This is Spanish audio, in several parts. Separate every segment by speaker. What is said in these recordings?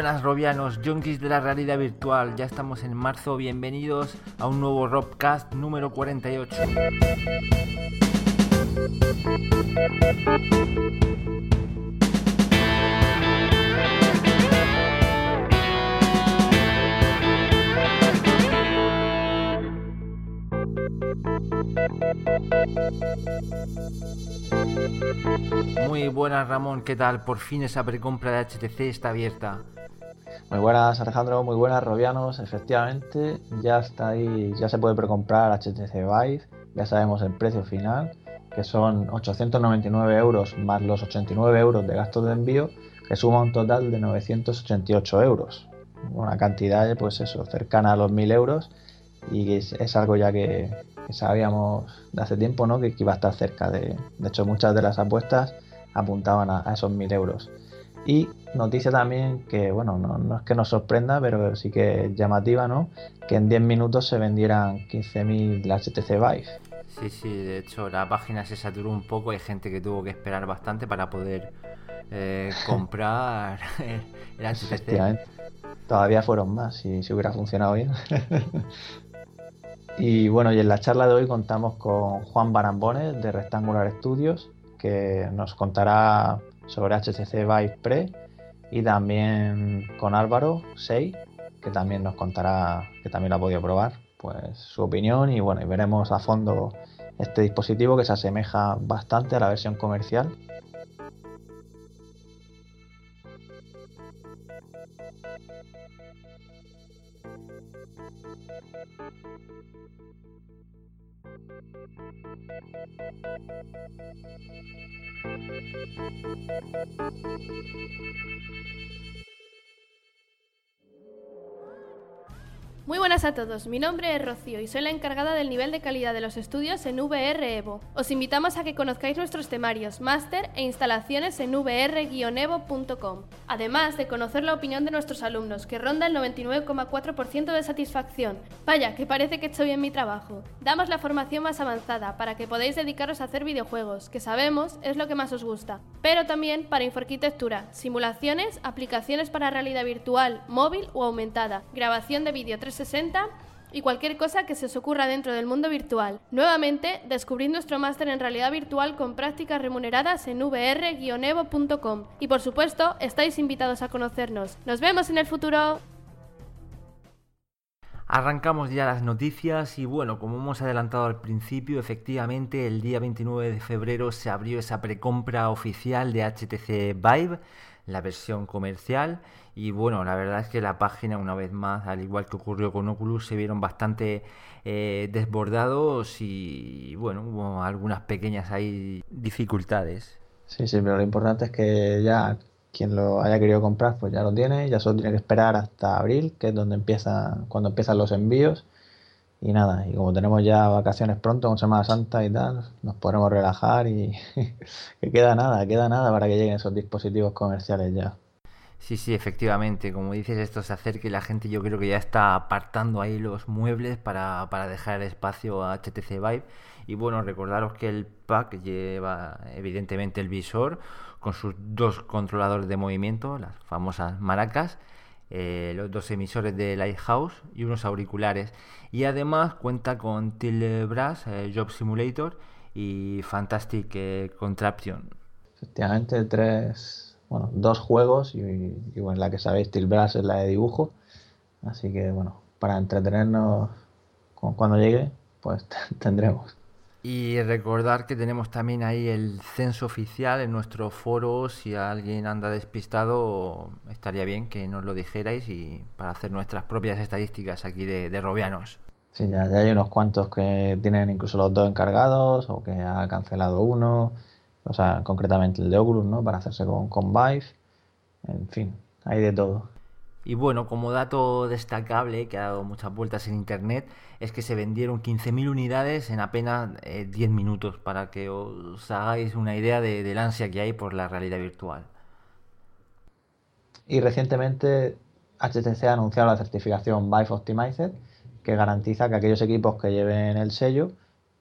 Speaker 1: Buenas robianos, junkies de la realidad virtual. Ya estamos en marzo, bienvenidos a un nuevo Robcast número 48. Muy buenas Ramón, ¿qué tal? Por fin esa precompra de HTC está abierta.
Speaker 2: Muy buenas Alejandro, muy buenas Robianos. Efectivamente, ya está ahí, ya se puede precomprar HTC Vive. Ya sabemos el precio final, que son 899 euros más los 89 euros de gastos de envío, que suma un total de 988 euros. Una cantidad, pues eso, cercana a los 1000 euros y es, algo ya que, sabíamos de hace tiempo, ¿no? Que, iba a estar cerca de... De hecho, muchas de las apuestas apuntaban a, esos 1000 euros. Y noticia también que, bueno, no, es que nos sorprenda, pero sí que es llamativa, ¿no? Que en 10 minutos se vendieran 15.000 HTC Vive.
Speaker 1: Sí, sí, de hecho la página se saturó un poco, hay gente que tuvo que esperar bastante para poder eh, comprar el HTC.
Speaker 2: Todavía fueron más si, si hubiera funcionado bien. Y bueno, y en la charla de hoy contamos con Juan Barambones de Rectangular Studios, que nos contará sobre HTC Vive Pre, y también con Álvaro 6, que también nos contará, que también lo ha podido probar, pues su opinión. Y bueno, y veremos a fondo este dispositivo que se asemeja bastante a la versión comercial Thank you.
Speaker 3: Muy buenas a todos, mi nombre es Rocío y soy la encargada del nivel de calidad de los estudios en VR Evo. Os invitamos a que conozcáis nuestros temarios, máster e instalaciones en vr-evo.com, además de conocer la opinión de nuestros alumnos, que ronda el 99,4% de satisfacción. Vaya, que parece que estoy en mi trabajo. Damos la formación más avanzada para que podáis dedicaros a hacer videojuegos, que sabemos es lo que más os gusta, pero también para inforquitectura, simulaciones, aplicaciones para realidad virtual, móvil o aumentada, grabación de vídeo 3 y cualquier cosa que se os ocurra dentro del mundo virtual. Nuevamente, descubrid nuestro máster en realidad virtual con prácticas remuneradas en vr-evo.com. Y por supuesto, estáis invitados a conocernos. ¡Nos vemos en el futuro!
Speaker 1: Arrancamos ya las noticias y bueno, como hemos adelantado al principio, efectivamente el día 29 de febrero se abrió esa precompra oficial de HTC Vive, la versión comercial y bueno, la verdad es que la página, una vez más, al igual que ocurrió con Oculus, se vieron bastante eh, desbordados y bueno, hubo algunas pequeñas ahí dificultades.
Speaker 2: Sí, sí, pero lo importante es que ya quien lo haya querido comprar, pues ya lo tiene, ya solo tiene que esperar hasta abril, que es donde empieza, cuando empiezan los envíos. Y nada, y como tenemos ya vacaciones pronto con Semana Santa y tal, nos podremos relajar y que queda nada, queda nada para que lleguen esos dispositivos comerciales ya.
Speaker 1: Sí, sí, efectivamente. Como dices, esto se acerca y la gente yo creo que ya está apartando ahí los muebles para, para dejar espacio a HTC Vive. Y bueno, recordaros que el pack lleva evidentemente el visor con sus dos controladores de movimiento, las famosas maracas, eh, los dos emisores de Lighthouse y unos auriculares. Y además cuenta con Tilbrass, eh, Job Simulator y Fantastic eh, Contraption.
Speaker 2: Efectivamente, tres bueno, dos juegos y, bueno, la que sabéis, Tilbras es la de dibujo. Así que bueno, para entretenernos cuando llegue, pues tendremos.
Speaker 1: Y recordar que tenemos también ahí el censo oficial en nuestro foro. Si alguien anda despistado, estaría bien que nos lo dijerais y para hacer nuestras propias estadísticas aquí de, de Robianos.
Speaker 2: Sí, ya, hay unos cuantos que tienen incluso los dos encargados o que ha cancelado uno o sea, concretamente el de Oculus, ¿no? Para hacerse con, con Vive, en fin, hay de todo.
Speaker 1: Y bueno, como dato destacable que ha dado muchas vueltas en internet, es que se vendieron 15.000 unidades en apenas 10 eh, minutos, para que os hagáis una idea de, del ansia que hay por la realidad virtual.
Speaker 2: Y recientemente HTC ha anunciado la certificación Vive Optimized, que garantiza que aquellos equipos que lleven el sello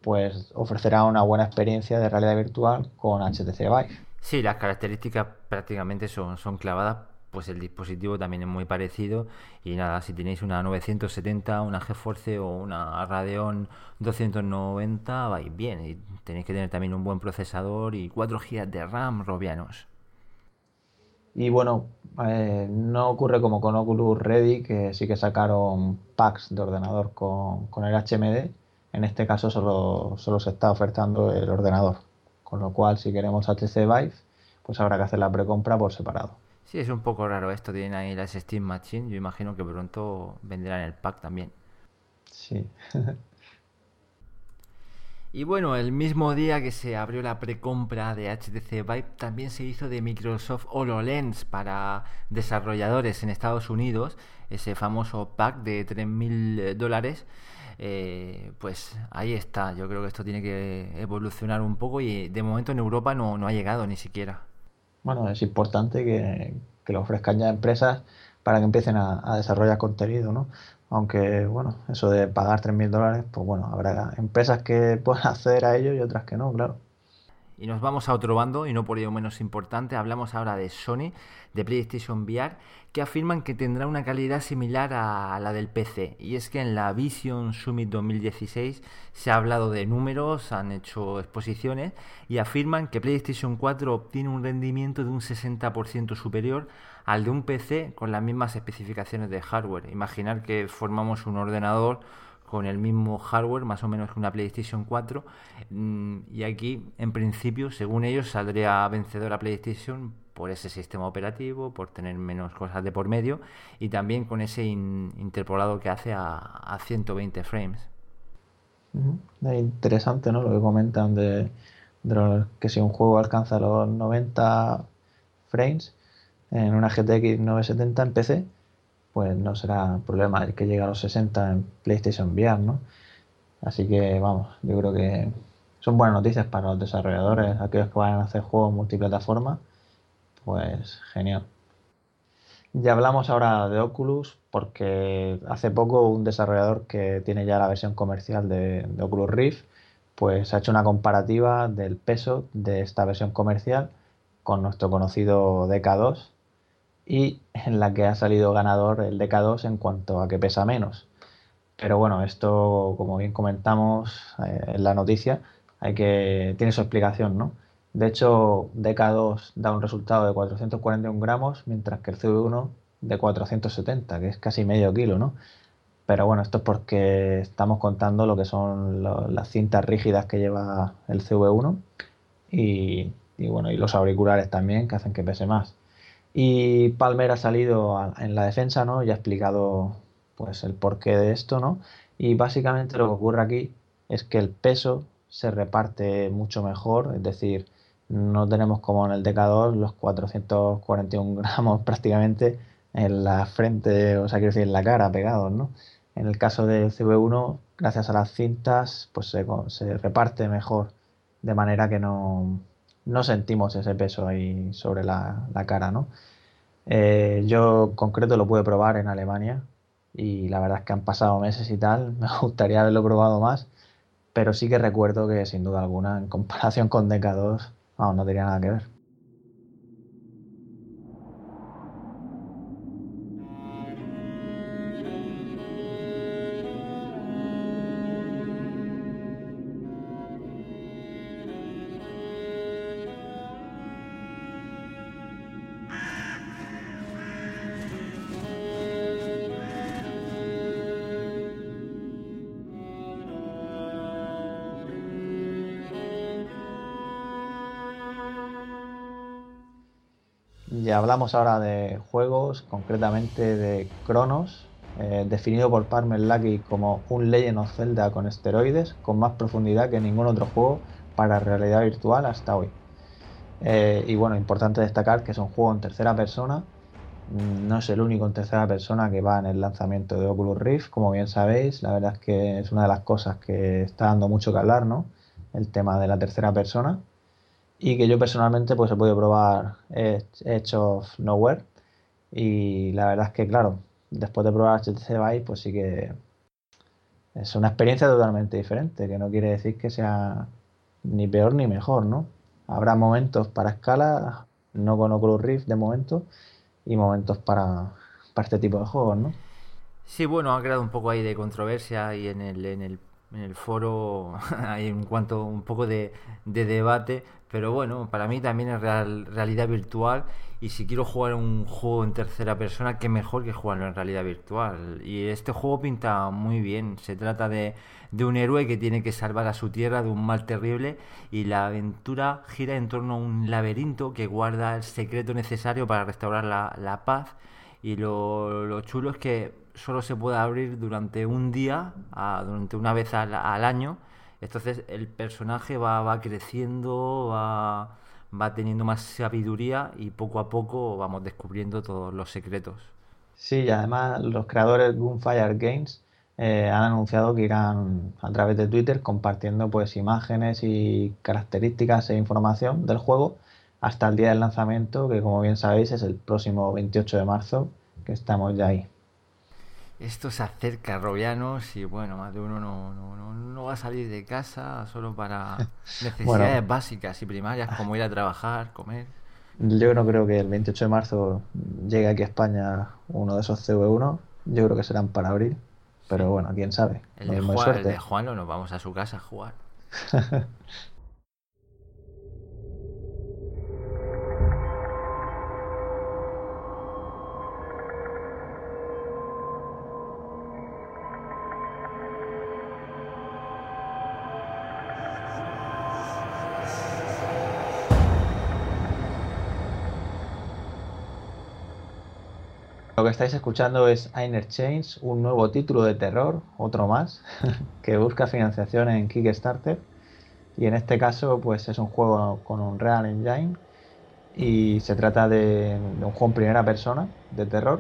Speaker 2: pues ofrecerá una buena experiencia de realidad virtual con HTC Vive.
Speaker 1: Sí, las características prácticamente son, son clavadas pues el dispositivo también es muy parecido y nada, si tenéis una 970, una GeForce o una Radeon 290 vais bien y tenéis que tener también un buen procesador y 4 GB de RAM robianos.
Speaker 2: Y bueno, eh, no ocurre como con Oculus Ready, que sí que sacaron packs de ordenador con, el HMD. En este caso solo, solo se está ofertando el ordenador. Con lo cual, si queremos HTC Vive, pues habrá que hacer la precompra por separado.
Speaker 1: Sí, es un poco raro esto. Tienen ahí las Steam Machine. Yo imagino que pronto venderán el pack también.
Speaker 2: Sí.
Speaker 1: y bueno, el mismo día que se abrió la precompra de HTC Vive, también se hizo de Microsoft HoloLens para desarrolladores en Estados Unidos. Ese famoso pack de 3.000 dólares. Eh, pues ahí está. Yo creo que esto tiene que evolucionar un poco y de momento en Europa no, no ha llegado ni siquiera
Speaker 2: bueno, es importante que, lo ofrezcan ya empresas para que empiecen a, desarrollar contenido, ¿no? Aunque, bueno, eso de pagar 3.000 dólares, pues bueno, habrá empresas que puedan acceder a ello y otras que no, claro.
Speaker 1: Y nos vamos a otro bando, y no por ello menos importante, hablamos ahora de Sony, de PlayStation VR, que afirman que tendrá una calidad similar a la del PC. Y es que en la Vision Summit 2016 se ha hablado de números, han hecho exposiciones, y afirman que PlayStation 4 obtiene un rendimiento de un 60% superior al de un PC con las mismas especificaciones de hardware. Imaginar que formamos un ordenador con el mismo hardware, más o menos que una PlayStation 4. Mm, y aquí, en principio, según ellos, saldría vencedora PlayStation por ese sistema operativo, por tener menos cosas de por medio y también con ese interpolado que hace a, 120 frames.
Speaker 2: Es interesante ¿no? lo que comentan de, que si un juego alcanza los 90 frames en una GTX 970 en PC, pues no será problema el que llegue a los 60 en PlayStation VR, ¿no? Así que vamos, yo creo que son buenas noticias para los desarrolladores, aquellos que vayan a hacer juegos multiplataforma, pues genial. Ya hablamos ahora de Oculus porque hace poco un desarrollador que tiene ya la versión comercial de, Oculus Rift, pues ha hecho una comparativa del peso de esta versión comercial con nuestro conocido DK2 y en la que ha salido ganador el DK2 en cuanto a que pesa menos. Pero bueno, esto, como bien comentamos eh, en la noticia, hay que tiene su explicación, ¿no? De hecho, DK2 da un resultado de 441 gramos, mientras que el CV1 de 470, que es casi medio kilo, ¿no? Pero bueno, esto es porque estamos contando lo que son las cintas rígidas que lleva el CV1 y, y, bueno, y los auriculares también, que hacen que pese más. Y Palmer ha salido en la defensa, ¿no? Y ha explicado pues el porqué de esto, ¿no? Y básicamente lo que ocurre aquí es que el peso se reparte mucho mejor, es decir, no tenemos como en el decador los 441 gramos prácticamente en la frente, o sea, quiero decir, en la cara pegados, ¿no? En el caso del CV1, gracias a las cintas, pues se, reparte mejor, de manera que no, no sentimos ese peso ahí sobre la, cara, ¿no? Eh, yo en concreto lo pude probar en Alemania y la verdad es que han pasado meses y tal, me gustaría haberlo probado más, pero sí que recuerdo que sin duda alguna en comparación con DK2, no tenía nada que ver. Hablamos ahora de juegos, concretamente de Cronos, eh, definido por Palmer Luckey como un Legend of Zelda con esteroides, con más profundidad que ningún otro juego para realidad virtual hasta hoy. Eh, y bueno, importante destacar que es un juego en tercera persona, mm, no es el único en tercera persona que va en el lanzamiento de Oculus Rift, como bien sabéis, la verdad es que es una de las cosas que está dando mucho que hablar, ¿no? El tema de la tercera persona y que yo personalmente pues he podido probar Edge of Nowhere y la verdad es que claro, después de probar HTC Vive pues sí que es una experiencia totalmente diferente, que no quiere decir que sea ni peor ni mejor, ¿no? Habrá momentos para escala, no con Oculus Rift de momento, y momentos para, para este tipo de juegos, ¿no?
Speaker 1: Sí, bueno, ha creado un poco ahí de controversia y en el, en el, en el foro hay en cuanto un poco de, de debate, pero bueno, para mí también es real, realidad virtual y si quiero jugar un juego en tercera persona, qué mejor que jugarlo en realidad virtual. Y este juego pinta muy bien, se trata de, de un héroe que tiene que salvar a su tierra de un mal terrible y la aventura gira en torno a un laberinto que guarda el secreto necesario para restaurar la, la paz y lo, lo chulo es que solo se puede abrir durante un día, a, durante una vez al, al, año. Entonces el personaje va, va creciendo, va, va, teniendo más sabiduría y poco a poco vamos descubriendo todos los secretos.
Speaker 2: Sí, y además los creadores Gunfire Games eh, han anunciado que irán a través de Twitter compartiendo pues imágenes y características e información del juego hasta el día del lanzamiento, que como bien sabéis es el próximo 28 de marzo, que estamos ya ahí.
Speaker 1: Esto se acerca a Robianos y bueno, más de uno no, no, no, no va a salir de casa solo para necesidades bueno, básicas y primarias como ir a trabajar, comer.
Speaker 2: Yo no creo que el 28 de marzo llegue aquí a España uno de esos CV1. Yo creo que serán para abril. Pero bueno, quién sabe.
Speaker 1: El de, Juan, el de Juan nos vamos a su casa a jugar.
Speaker 2: Lo que estáis escuchando es Inner Chains, un nuevo título de terror, otro más, que busca financiación en Kickstarter. Y en este caso, pues es un juego con un Real Engine y se trata de, un juego en primera persona de terror.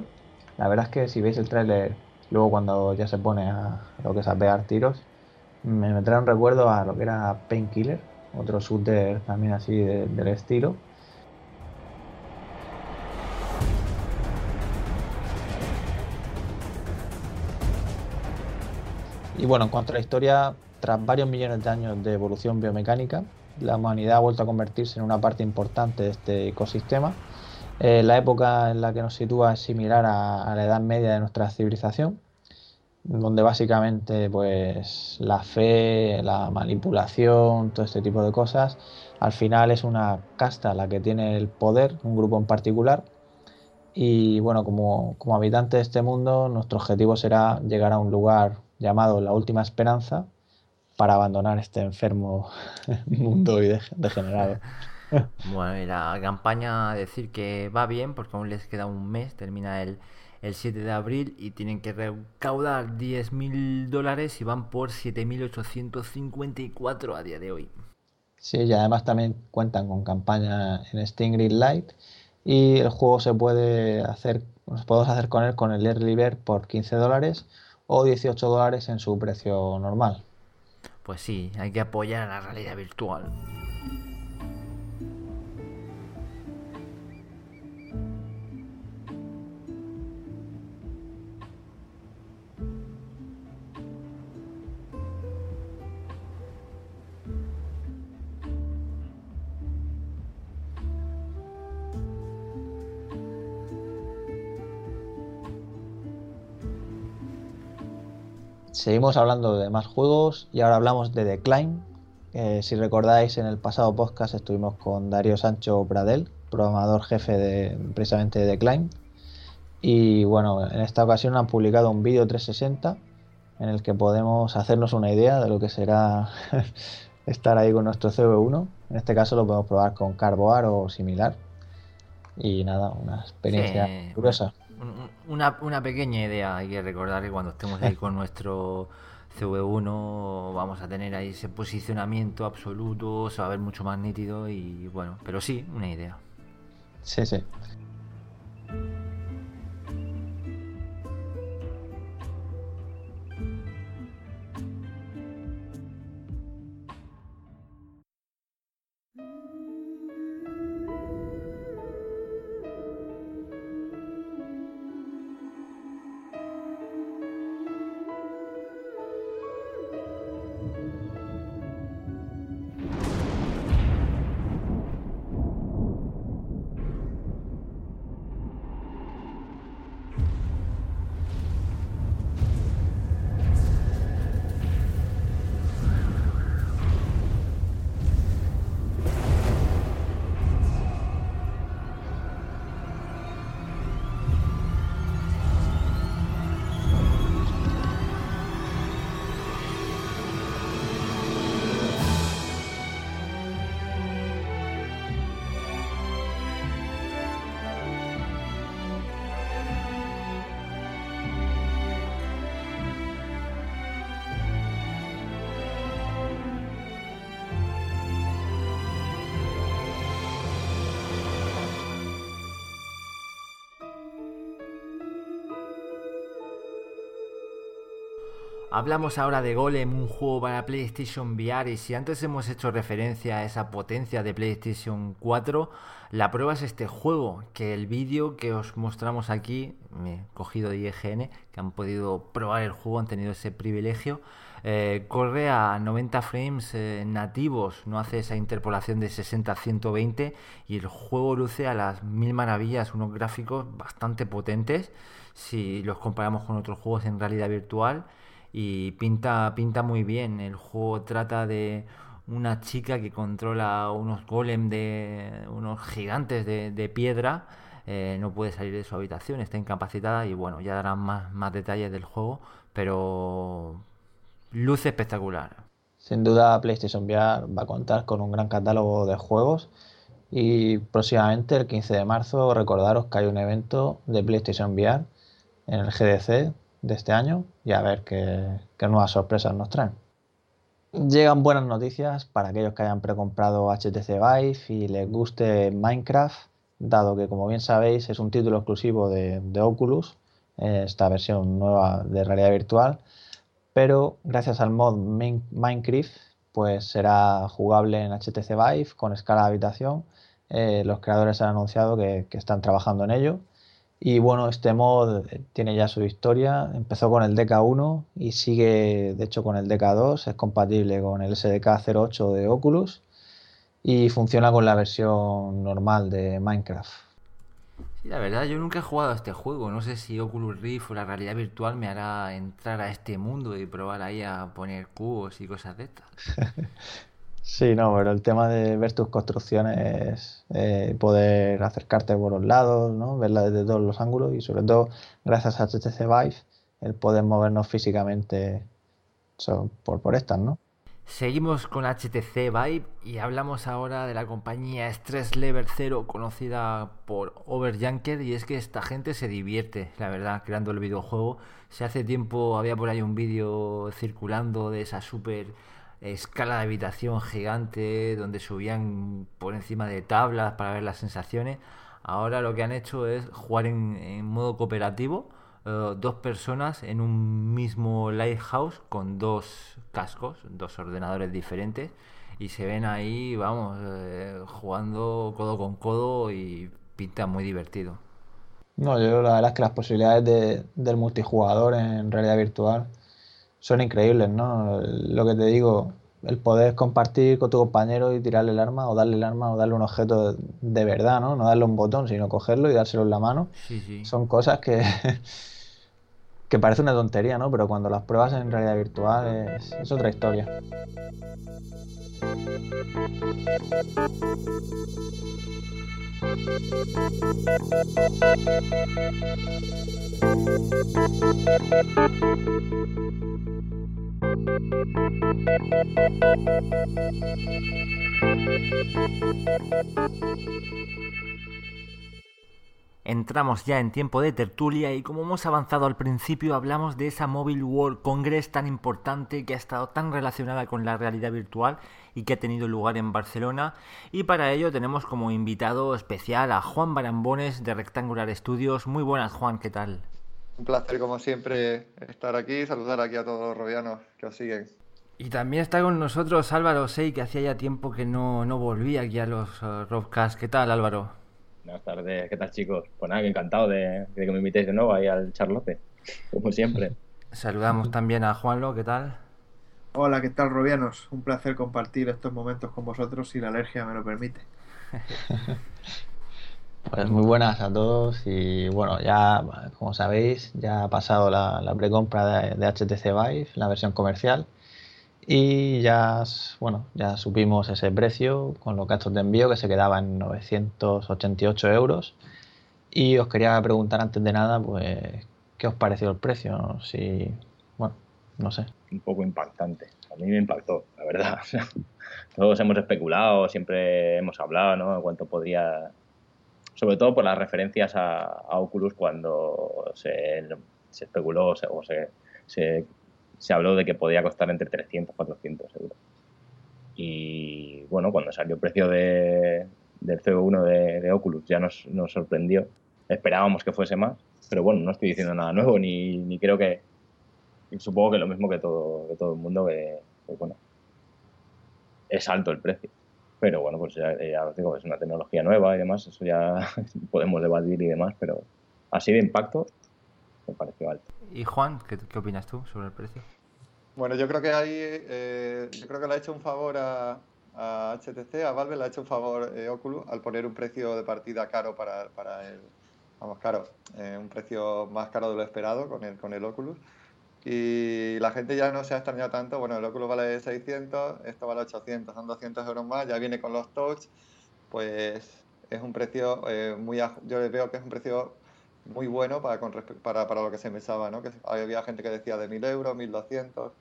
Speaker 2: La verdad es que si veis el tráiler, luego cuando ya se pone a lo que es a pegar tiros, me, trae un recuerdo a lo que era Painkiller, otro shooter también así de, del estilo Y bueno, en cuanto a la historia, tras varios millones de años de evolución biomecánica, la humanidad ha vuelto a convertirse en una parte importante de este ecosistema. Eh, la época en la que nos sitúa es similar a, a, la edad media de nuestra civilización, donde básicamente pues la fe, la manipulación, todo este tipo de cosas, al final es una casta la que tiene el poder, un grupo en particular. Y bueno, como, como habitante de este mundo, nuestro objetivo será llegar a un lugar llamado La Última Esperanza para abandonar este enfermo mundo y degenerado.
Speaker 1: Bueno, y la campaña decir que va bien porque aún les queda un mes, termina el, el 7 de abril y tienen que recaudar 10.000 dólares y van por 7.854 a día de hoy.
Speaker 2: Sí, y además también cuentan con campaña en Stingray Light y el juego se puede hacer, nos podemos hacer con él con el Early Bird por 15 dólares o 18 dólares en su precio normal.
Speaker 1: Pues sí, hay que apoyar a la realidad virtual.
Speaker 2: Seguimos hablando de más juegos y ahora hablamos de The Climb. Eh, si recordáis, en el pasado podcast estuvimos con Darío Sancho Pradel, programador jefe de precisamente de The Climb. Y bueno, en esta ocasión han publicado un vídeo 360 en el que podemos hacernos una idea de lo que será estar ahí con nuestro CV1. En este caso lo podemos probar con Carboar o similar. Y nada, una experiencia sí. curiosa
Speaker 1: una, una, pequeña idea, hay que recordar que cuando estemos ahí con nuestro CV1 vamos a tener ahí ese posicionamiento absoluto, se va a ver mucho más nítido y bueno, pero sí, una idea.
Speaker 2: Sí, sí.
Speaker 1: Hablamos ahora de Golem, un juego para PlayStation VR y si antes hemos hecho referencia a esa potencia de PlayStation 4, la prueba es este juego, que el vídeo que os mostramos aquí, he cogido de IGN, que han podido probar el juego, han tenido ese privilegio, eh, corre a 90 frames eh, nativos, no hace esa interpolación de 60 a 120 y el juego luce a las mil maravillas, unos gráficos bastante potentes si los comparamos con otros juegos en realidad virtual y pinta, pinta muy bien. El juego trata de una chica que controla unos golem de unos gigantes de, piedra. Eh, no puede salir de su habitación, está incapacitada y bueno, ya darán más, más detalles del juego, pero luce espectacular.
Speaker 2: Sin duda PlayStation VR va a contar con un gran catálogo de juegos y próximamente el 15 de marzo recordaros que hay un evento de PlayStation VR en el GDC de este año y a ver qué, nuevas sorpresas nos traen. Llegan buenas noticias para aquellos que hayan precomprado HTC Vive y les guste Minecraft, dado que como bien sabéis es un título exclusivo de, Oculus, esta versión nueva de realidad virtual, pero gracias al mod Minecraft pues será jugable en HTC Vive con escala de habitación. Eh, los creadores han anunciado que están trabajando en ello y bueno, este mod tiene ya su historia. Empezó con el DK1 y sigue, de hecho, con el DK2. Es compatible con el SDK 08 de Oculus y funciona con la versión normal de Minecraft.
Speaker 1: Sí, la verdad, yo nunca he jugado a este juego. No sé si Oculus Rift o la realidad virtual me hará entrar a este mundo y probar ahí a poner cubos y cosas de estas.
Speaker 2: Sí, no, pero el tema de ver tus construcciones, eh, poder acercarte por los lados, ¿no? verla desde todos los ángulos y sobre todo gracias a HTC Vive el poder movernos físicamente por, por estas, ¿no?
Speaker 1: Seguimos con HTC Vive y hablamos ahora de la compañía Stress Level 0 conocida por Overjunker y es que esta gente se divierte, la verdad, creando el videojuego. Si hace tiempo había por ahí un vídeo circulando de esa super escala de habitación gigante donde subían por encima de tablas para ver las sensaciones. Ahora lo que han hecho es jugar en, modo cooperativo, eh, dos personas en un mismo lighthouse con dos cascos, dos ordenadores diferentes y se ven ahí, vamos, eh, jugando codo con codo y pinta muy divertido.
Speaker 2: No, yo la verdad es que las posibilidades de, del multijugador en realidad virtual son increíbles, ¿no? Lo que te digo, el poder compartir con tu compañero y tirarle el arma o darle el arma o darle un objeto de, verdad, ¿no? No darle un botón, sino cogerlo y dárselo en la mano. Son cosas que, que parece una tontería, ¿no? Pero cuando las pruebas en realidad virtual es, es otra historia.
Speaker 1: Entramos ya en tiempo de tertulia y como hemos avanzado al principio hablamos de esa Mobile World Congress tan importante que ha estado tan relacionada con la realidad virtual y que ha tenido lugar en Barcelona y para ello tenemos como invitado especial a Juan Barambones de Rectangular Studios. Muy buenas Juan, ¿qué tal?
Speaker 4: Un placer como siempre estar aquí, saludar aquí a todos los robianos que os siguen.
Speaker 1: Y también está con nosotros Álvaro Sey, que hacía ya tiempo que no, no volvía aquí a los uh, ¿Qué tal, Álvaro?
Speaker 5: Buenas tardes, ¿qué tal, chicos? Pues nada, encantado de, que me invitéis de nuevo ahí al Charlotte, como siempre.
Speaker 1: Saludamos también a Juanlo, ¿qué tal?
Speaker 6: Hola, ¿qué tal, Robianos? Un placer compartir estos momentos con vosotros si la alergia me lo permite.
Speaker 2: Pues muy buenas a todos y bueno, ya como sabéis, ya ha pasado la, la precompra de, de HTC Vive, la versión comercial y ya, bueno, ya supimos ese precio con los gastos de envío que se quedaba en 988 euros. Y os quería preguntar antes de nada, pues, ¿qué os pareció el precio? Si, bueno, no sé.
Speaker 5: Un poco impactante. A mí me impactó, la verdad. Todos hemos especulado, siempre hemos hablado, ¿no? Cuánto podría, sobre todo por las referencias a, Oculus cuando se, especuló o se, se habló de que podía costar entre 300 y 400 euros. Y bueno, cuando salió el precio de, del CO1 de, Oculus ya nos, sorprendió. Esperábamos que fuese más, pero bueno, no estoy diciendo nada nuevo ni, ni creo que, supongo que lo mismo que todo, que todo el mundo, que, bueno, es alto el precio. Pero bueno, pues ya, ya os digo, es una tecnología nueva y demás, eso ya podemos debatir y demás, pero así de impacto me pareció alto.
Speaker 1: Y Juan, ¿qué, qué opinas tú sobre el precio?
Speaker 4: Bueno, yo creo que ahí, eh, yo creo que le ha hecho un favor a, a HTC, a Valve le ha hecho un favor eh, Oculus al poner un precio de partida caro para, para el, vamos, caro, eh, un precio más caro de lo esperado con el, con el Oculus. Y la gente ya no se ha extrañado tanto. Bueno, el Oculus vale 600, esto vale 800, son 200 euros más. Ya viene con los touch, pues es un precio eh, muy. Yo veo que es un precio muy bueno para, con, para, para lo que se pensaba, ¿no? Que había gente que decía de 1000 euros, 1200.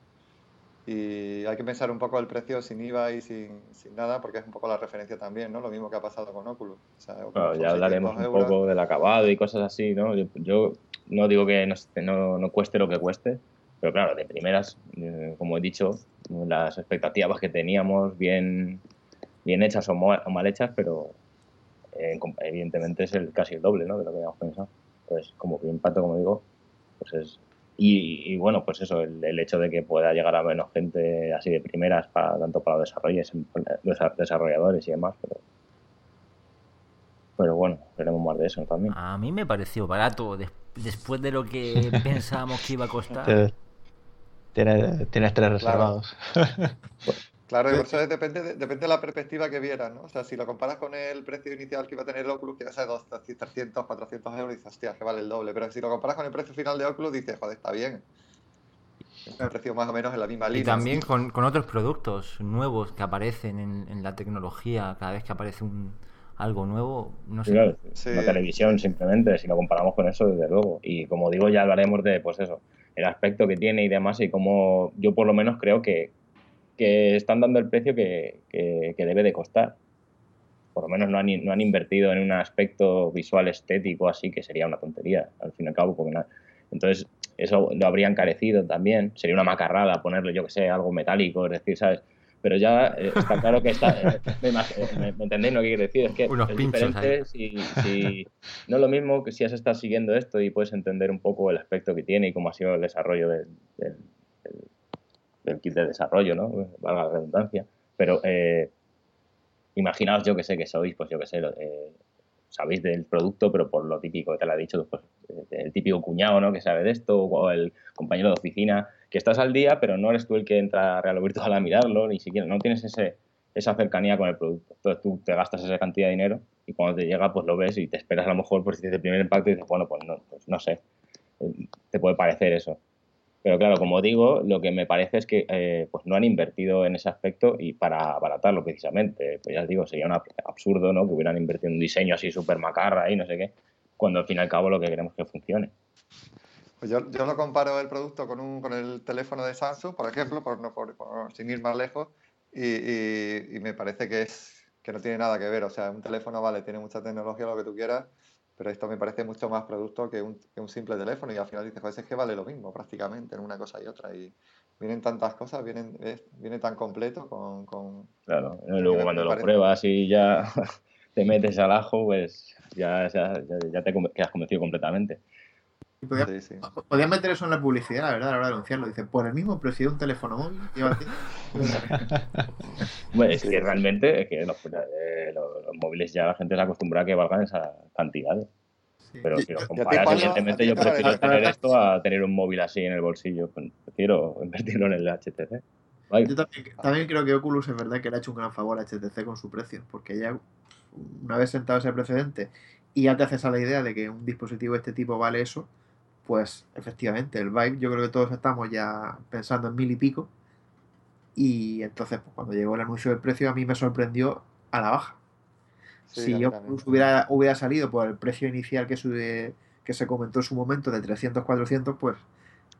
Speaker 4: Y hay que pensar un poco el precio sin IVA y sin, sin, nada, porque es un poco la referencia también, ¿no? Lo mismo que ha pasado con Oculus.
Speaker 5: O sea, claro, ya hablaremos un euros. poco del acabado y cosas así, ¿no? Yo, yo no digo que no, no, no, cueste lo que cueste, pero claro, de primeras, eh, como he dicho, las expectativas que teníamos bien, bien hechas o, mal, o mal hechas, pero eh, evidentemente es el, casi el doble, ¿no? De lo que habíamos pensado. Entonces, como que impacto, como digo, pues es y, y, bueno, pues eso, el, el, hecho de que pueda llegar a menos gente así de primeras, para, tanto para los desarrolladores y demás, pero, pero bueno, veremos más de eso también.
Speaker 1: A mí me pareció barato des después de lo que pensábamos que iba a costar.
Speaker 2: Tienes, tienes tres reservados.
Speaker 4: Claro. Claro, eso depende de, depende de la perspectiva que vieras, ¿no? O sea, si lo comparas con el precio inicial que iba a tener el Oculus, que iba a ser 300, 400 euros, dices, hostia, que vale el doble. Pero si lo comparas con el precio final de Oculus, dices, joder, está bien. Es un precio más o menos en la misma línea.
Speaker 1: Y también con, con otros productos nuevos que aparecen en, en, la tecnología, cada vez que aparece un, algo nuevo, no sé.
Speaker 5: Claro, sí. La televisión, simplemente, si lo comparamos con eso, desde luego. Y como digo, ya hablaremos de, pues eso, el aspecto que tiene y demás, y cómo yo por lo menos creo que que están dando el precio que, que, que, debe de costar. Por lo menos no han, no han, invertido en un aspecto visual estético así, que sería una tontería, al fin y al cabo. Porque entonces, eso lo habría encarecido también. Sería una macarrada ponerle, yo que sé, algo metálico, es decir, ¿sabes? Pero ya eh, está claro que está. Eh, me, me, me, entendéis lo que quiero decir? Es que
Speaker 1: Unos
Speaker 5: es
Speaker 1: diferente
Speaker 5: si, si, no es lo mismo que si has estado siguiendo esto y puedes entender un poco el aspecto que tiene y cómo ha sido el desarrollo del, del, del el kit de desarrollo, ¿no? Valga la redundancia. Pero eh, imaginaos, yo que sé, que sois, pues yo que sé, eh, sabéis del producto, pero por lo típico que te lo ha dicho, pues, el típico cuñado, ¿no? Que sabe de esto, o el compañero de oficina, que estás al día, pero no eres tú el que entra a Real Virtual a mirarlo, ni siquiera, no tienes ese, esa cercanía con el producto. Entonces tú te gastas esa cantidad de dinero y cuando te llega, pues lo ves y te esperas a lo mejor, pues si el primer impacto y dices, bueno, pues no, pues no sé, te puede parecer eso. Pero claro, como digo, lo que me parece es que eh, pues no han invertido en ese aspecto y para abaratarlo precisamente. Pues ya os digo, sería un absurdo ¿no? que hubieran invertido en un diseño así súper macarra y no sé qué, cuando al fin y al cabo lo que queremos que funcione.
Speaker 4: Pues yo, yo lo comparo el producto con, un, con el teléfono de Samsung, por ejemplo, por, no, por, por sin ir más lejos, y, y, y me parece que, es, que no tiene nada que ver. O sea, un teléfono, vale, tiene mucha tecnología, lo que tú quieras, pero esto me parece mucho más producto que un, que un, simple teléfono y al final dices, pues es que vale lo mismo prácticamente en una cosa y otra y vienen tantas cosas, vienen, es, viene tan completo con... con
Speaker 5: claro, y luego cuando lo pruebas y ya te metes al ajo, pues ya, ya, ya te quedas convencido completamente.
Speaker 6: Podías sí, sí. podía meter eso en la publicidad, la verdad, a la hora de anunciarlo. Dice, por el mismo precio de un teléfono móvil.
Speaker 5: bueno, es que realmente es que los, eh, los, los, móviles ya la gente se acostumbra a que valgan esa cantidad. Sí. Pero si lo comparas, evidentemente yo prefiero tener esto a tener un móvil así en el bolsillo. Pues, prefiero invertirlo en el HTC.
Speaker 6: Yo también, también, creo que Oculus es verdad que le ha hecho un gran favor a HTC con su precio, porque ya una vez sentado ese precedente y ya te haces a la idea de que un dispositivo de este tipo vale eso, pues efectivamente, el Vibe, yo creo que todos estamos ya pensando en mil y pico. Y entonces, pues, cuando llegó el anuncio del precio, a mí me sorprendió a la baja. Sí, si Oculus hubiera, hubiera salido por el precio inicial que, sube, que se comentó en su momento de 300, 400, pues.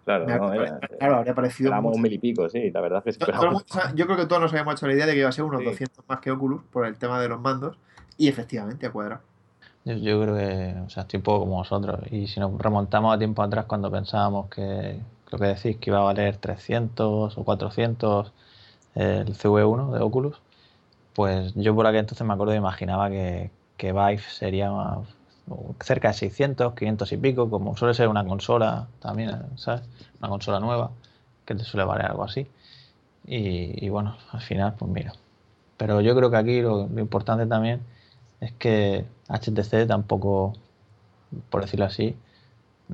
Speaker 5: Claro,
Speaker 6: me,
Speaker 5: no, era,
Speaker 6: claro habría parecido.
Speaker 5: Éramos un mil y pico, sí, la verdad es que.
Speaker 6: Yo, yo creo que todos nos habíamos hecho la idea de que iba a ser unos sí. 200 más que Oculus por el tema de los mandos. Y efectivamente, a cuadrado.
Speaker 2: Yo, yo, creo que, o sea, estoy un poco como vosotros. Y si nos remontamos a tiempo atrás, cuando pensábamos que lo que decís que iba a valer 300 o 400 el CV1 de Oculus, pues yo por aquel entonces me acuerdo y imaginaba que, que Vive sería cerca de 600, 500 y pico, como suele ser una consola también, ¿sabes? Una consola nueva, que te suele valer algo así. Y, bueno, al final, pues mira. Pero yo creo que aquí lo importante también es que HTC tampoco, por decirlo así,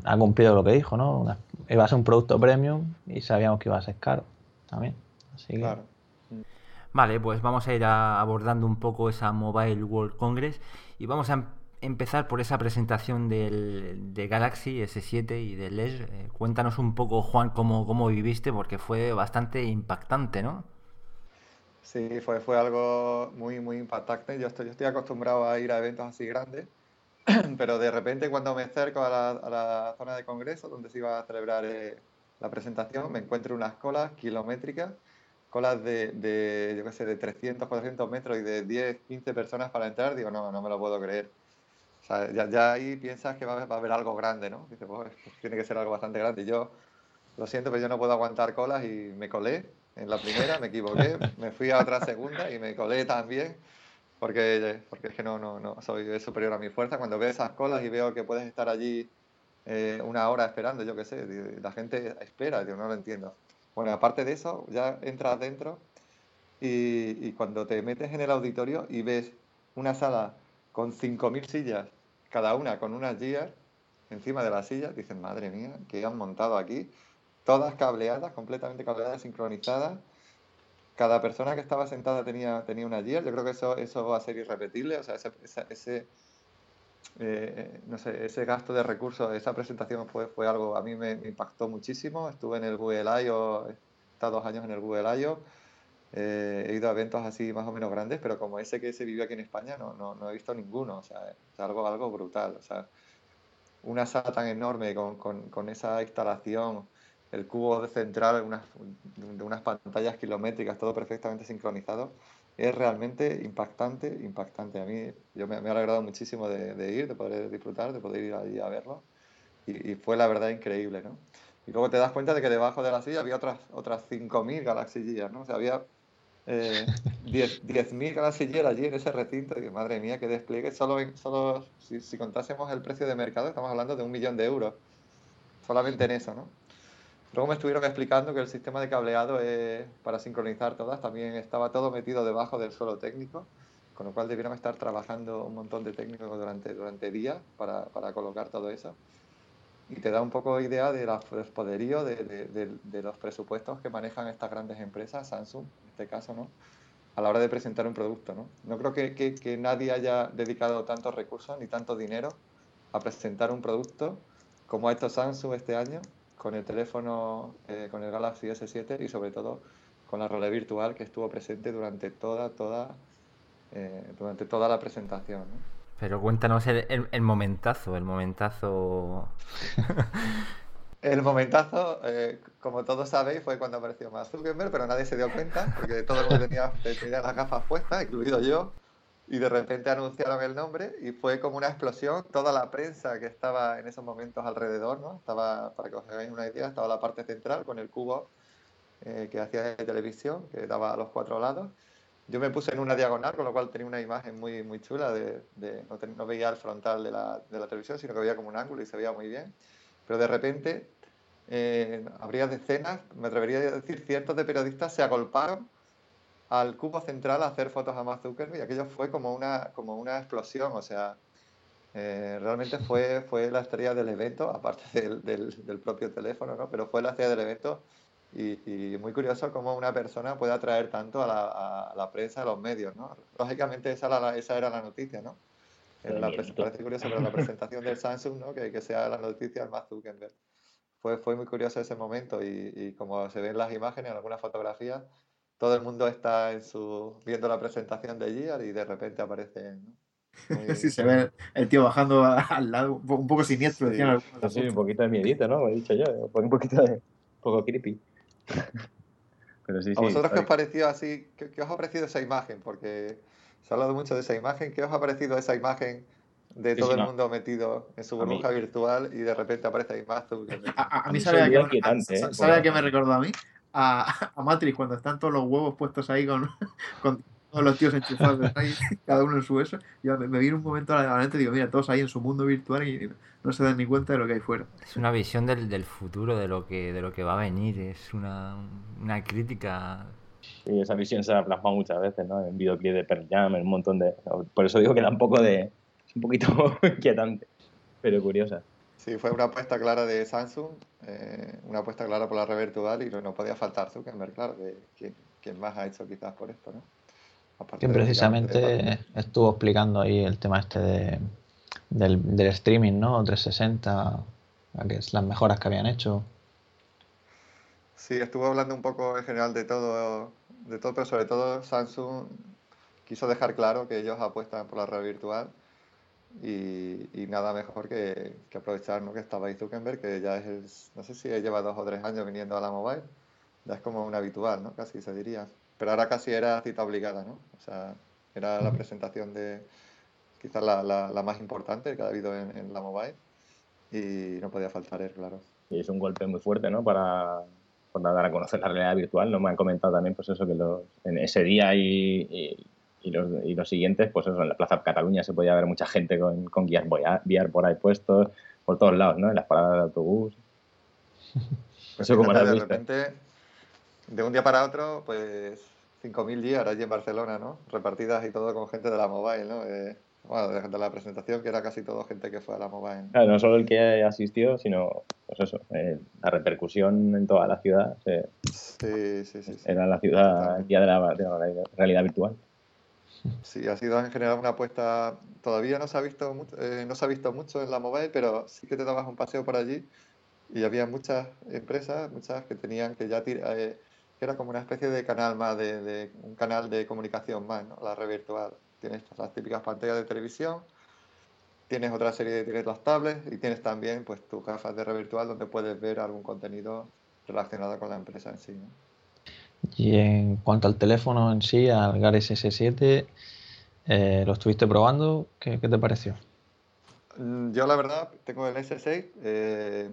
Speaker 2: ha cumplido lo que dijo, ¿no? Una- iba a ser un producto premium y sabíamos que iba a ser caro también. Así que,
Speaker 4: Claro.
Speaker 1: Vale, pues vamos a ir a- abordando un poco esa Mobile World Congress y vamos a em- empezar por esa presentación del, de Galaxy S7 y del Edge. Eh, cuéntanos un poco, Juan, cómo, cómo viviste, porque fue bastante impactante, ¿no?
Speaker 4: Sí, fue, fue algo muy, muy impactante. Yo estoy, yo estoy acostumbrado a ir a eventos así grandes, pero de repente cuando me acerco a la, a la zona de congreso donde se iba a celebrar eh, la presentación, me encuentro unas colas kilométricas, colas de, de, yo qué sé, de 300, 400 metros y de 10, 15 personas para entrar. Digo, no, no me lo puedo creer. O sea, ya, ya ahí piensas que va va a haber algo grande, ¿no? Dices, pues, tiene que ser algo bastante grande. Y yo, lo siento, pero yo no puedo aguantar colas y me colé en la primera, me equivoqué, me fui a otra segunda y me colé también, porque, porque es que no, no, no, soy superior a mi fuerza. Cuando veo esas colas y veo que puedes estar allí eh, una hora esperando, yo qué sé, la gente espera, yo no lo entiendo. Bueno, aparte de eso, ya entras dentro y, y cuando te metes en el auditorio y ves una sala con 5.000 sillas, cada una con unas gear encima de las sillas, dices, madre mía, ¿qué han montado aquí? Todas cableadas, completamente cableadas, sincronizadas. Cada persona que estaba sentada tenía, tenía una gear. Yo creo que eso, eso va a ser irrepetible. O sea, ese, ese, eh, no sé, ese gasto de recursos, esa presentación fue, fue algo, a mí me, me impactó muchísimo. Estuve en el Google I.O., he estado dos años en el Google I.O., eh, he ido a eventos así más o menos grandes, pero como ese que se vivió aquí en España, no, no, no he visto ninguno. O sea, es algo, algo brutal. O sea, una sala tan enorme con, con, con esa instalación, el cubo de central, unas, de unas pantallas kilométricas, todo perfectamente sincronizado, es realmente impactante, impactante. A mí yo me, me ha alegrado muchísimo de, de ir, de poder disfrutar, de poder ir allí a verlo. Y, y fue la verdad increíble, ¿no? Y luego te das cuenta de que debajo de la silla había otras, otras 5.000 Galaxy Gear, ¿no? O sea, había eh, 10 10.000 Galaxy Gear allí en ese recinto. Y madre mía, qué despliegue. Solo, en- solo si, si contásemos el precio de mercado, estamos hablando de un millón de euros. Solamente en eso, ¿no? Luego me estuvieron explicando que el sistema de cableado para sincronizar todas también estaba todo metido debajo del suelo técnico, con lo cual debieron estar trabajando un montón de técnicos durante, durante días para, para colocar todo eso. Y te da un poco idea del poderío de, de- de- de los presupuestos que manejan estas grandes empresas, Samsung en este caso, ¿no? A la hora de presentar un producto, ¿no? No creo que, que- que nadie haya dedicado tantos recursos ni tanto dinero a presentar un producto como ha hecho Samsung este año con el teléfono, eh, con el Galaxy S7 y sobre todo con la realidad virtual que estuvo presente durante toda, toda, eh, durante toda la presentación. ¿no?
Speaker 1: Pero cuéntanos el, el- el momentazo, el momentazo...
Speaker 4: El momentazo, eh, como todos sabéis, fue cuando apareció Mark Zuckerberg, pero nadie se dio cuenta porque todo el mundo tenía, tenía las gafas puestas, incluido yo, y de repente anunciaron el nombre y fue como una explosión. Toda la prensa que estaba en esos momentos alrededor, ¿no? Estaba, para que os hagáis una idea, estaba la parte central con el cubo eh, que hacía de televisión, que daba a los cuatro lados. Yo me puse en una diagonal, con lo cual tenía una imagen muy, muy chula. De, no veía el frontal de la, de la televisión, sino que veía como un ángulo y se veía muy bien. Pero de repente eh, habría decenas, me atrevería a decir, cientos de periodistas se agolparon al cubo central a hacer fotos a Mark Zuckerberg y aquello fue como una, como una explosión. O sea, eh, realmente fue, fue la estrella del evento, aparte del, del, del propio teléfono, ¿no? Pero fue la estrella del evento y, y muy curioso cómo una persona puede atraer tanto a la, a la prensa, a los medios, ¿no? Lógicamente esa la, esa era la noticia, ¿no? En la parece curioso, pero la presentación del Samsung, ¿no? Que, que sea la noticia el Mark Zuckerberg. Fue, fue muy curioso ese momento y, y como se ven las imágenes, en algunas fotografías, todo el mundo está en su, viendo la presentación de Gear y de repente aparecen, ¿no? Muy-
Speaker 6: Sí, se ve el tío bajando a- al lado, un po- un poco siniestro.
Speaker 4: Sí.
Speaker 5: Sí, sí, un poquito de miedito, ¿no? Como he dicho yo. Un poquito de. Un poco creepy. Pero sí,
Speaker 4: ¿A
Speaker 5: sí.
Speaker 4: vosotros qué os pareció así? ¿Qué, qué os ha parecido esa imagen? Porque se ha hablado mucho de esa imagen. ¿Qué os ha parecido esa imagen de
Speaker 5: Sí,
Speaker 4: todo
Speaker 5: sí,
Speaker 4: el
Speaker 5: no.
Speaker 4: mundo metido en su burbuja virtual y de repente aparece ahí más?
Speaker 6: A, a- a mí
Speaker 5: mí
Speaker 6: sabe a
Speaker 5: me-
Speaker 6: a-
Speaker 5: ¿eh?
Speaker 6: ¿sabe a qué me recordó a mí? A, a Matrix cuando están todos los huevos puestos ahí con, con Todos los tíos enchufados ahí, cada uno en su eso. Yo me, me vino un momento a la mente y digo, mira, todos ahí en su mundo virtual y no se dan ni cuenta de lo que hay fuera.
Speaker 1: Es una visión del, del futuro, de lo que de lo que va a venir. Es una, una crítica.
Speaker 5: Y esa visión se ha plasmado muchas veces, ¿no? En videoclip de Pearl Jam, en un montón de... Por eso digo que da un poco de... Es un poquito inquietante, pero curiosa.
Speaker 4: Sí, fue una apuesta clara de Samsung, eh, una apuesta clara por la red virtual y no, podía faltar Zuckerberg, claro, que, quien más ha hecho quizás por esto, ¿no? Aparte
Speaker 2: Que
Speaker 4: de-
Speaker 2: precisamente
Speaker 4: de-
Speaker 2: estuvo explicando ahí el tema este de, del, del streaming, ¿no? 360, la que es las mejoras que habían hecho.
Speaker 4: Sí, estuvo hablando un poco en general de todo, de todo, pero sobre todo Samsung quiso dejar claro que ellos apuestan por la red virtual y, y nada mejor que, que aprovechar ¿no? que estaba ahí Zuckerberg, que ya es, el- no sé si lleva dos o tres años viniendo a la mobile, ya es como un habitual, ¿no? Casi se diría. Pero ahora casi era cita obligada, ¿no? O sea, era la presentación de quizás la, la, la más importante que ha habido en, en la mobile y no podía faltar él, claro.
Speaker 5: Y es un golpe muy fuerte, ¿no? Para, para dar a conocer la realidad virtual. No me han comentado también, pues eso, que los, en ese día y, y, y los, y los siguientes, pues eso, en la Plaza Cataluña se podía ver mucha gente con, con guías VR por ahí puestos, por todos lados, ¿no? En las paradas de autobús.
Speaker 4: Pues
Speaker 5: Eso como
Speaker 4: de repente, de un día para otro, pues 5.000 guías allí en Barcelona, ¿no? Repartidas y todo con gente de la mobile, ¿no? Eh, bueno, de, la presentación, que era casi todo gente que fue a la mobile.
Speaker 5: Claro, no solo el que asistió, sino, pues eso, eh, la repercusión en toda la ciudad. eh,
Speaker 4: Sí, sí, sí. sí.
Speaker 5: era la ciudad día de la, de la realidad virtual.
Speaker 4: Sí, ha sido en general una apuesta. Todavía no se ha visto mucho, eh, no se ha visto mucho en la mobile, pero sí que te dabas un paseo por allí y había muchas empresas, muchas que tenían que ya tir- eh, que era como una especie de canal más, de, de- un canal de comunicación más, ¿no? La red virtual. Tienes las típicas pantallas de televisión, tienes otra serie, tienes las tablets y tienes también pues tus gafas de red virtual donde puedes ver algún contenido relacionado con la empresa en sí.
Speaker 2: Y en cuanto al teléfono en sí, al Galaxy S7, eh, ¿lo estuviste probando? ¿Qué, qué te pareció?
Speaker 4: Mm, Yo la verdad tengo el S6, eh,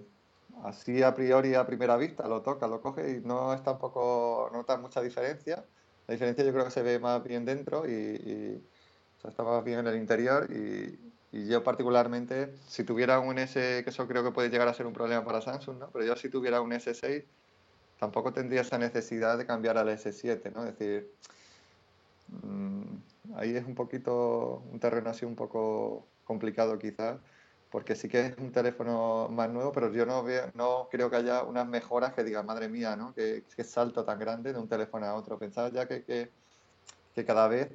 Speaker 4: así a priori a primera vista lo toca, lo coge y no es tampoco, no nota mucha diferencia. La diferencia yo creo que se ve más bien dentro y, y, o sea, está más bien en el interior y, y yo particularmente, si tuviera un S, que eso creo que puede llegar a ser un problema para Samsung, ¿no? Pero yo si tuviera un S6 tampoco tendría esa necesidad de cambiar al S7, ¿no? Es decir, mm, ahí es un poquito, un terreno así un poco complicado quizás, porque sí que es un teléfono más nuevo, pero yo no veo, no creo que haya unas mejoras que digan, madre mía, ¿no? Qué, qué salto tan grande de un teléfono a otro. Pensaba ya que, que, que cada vez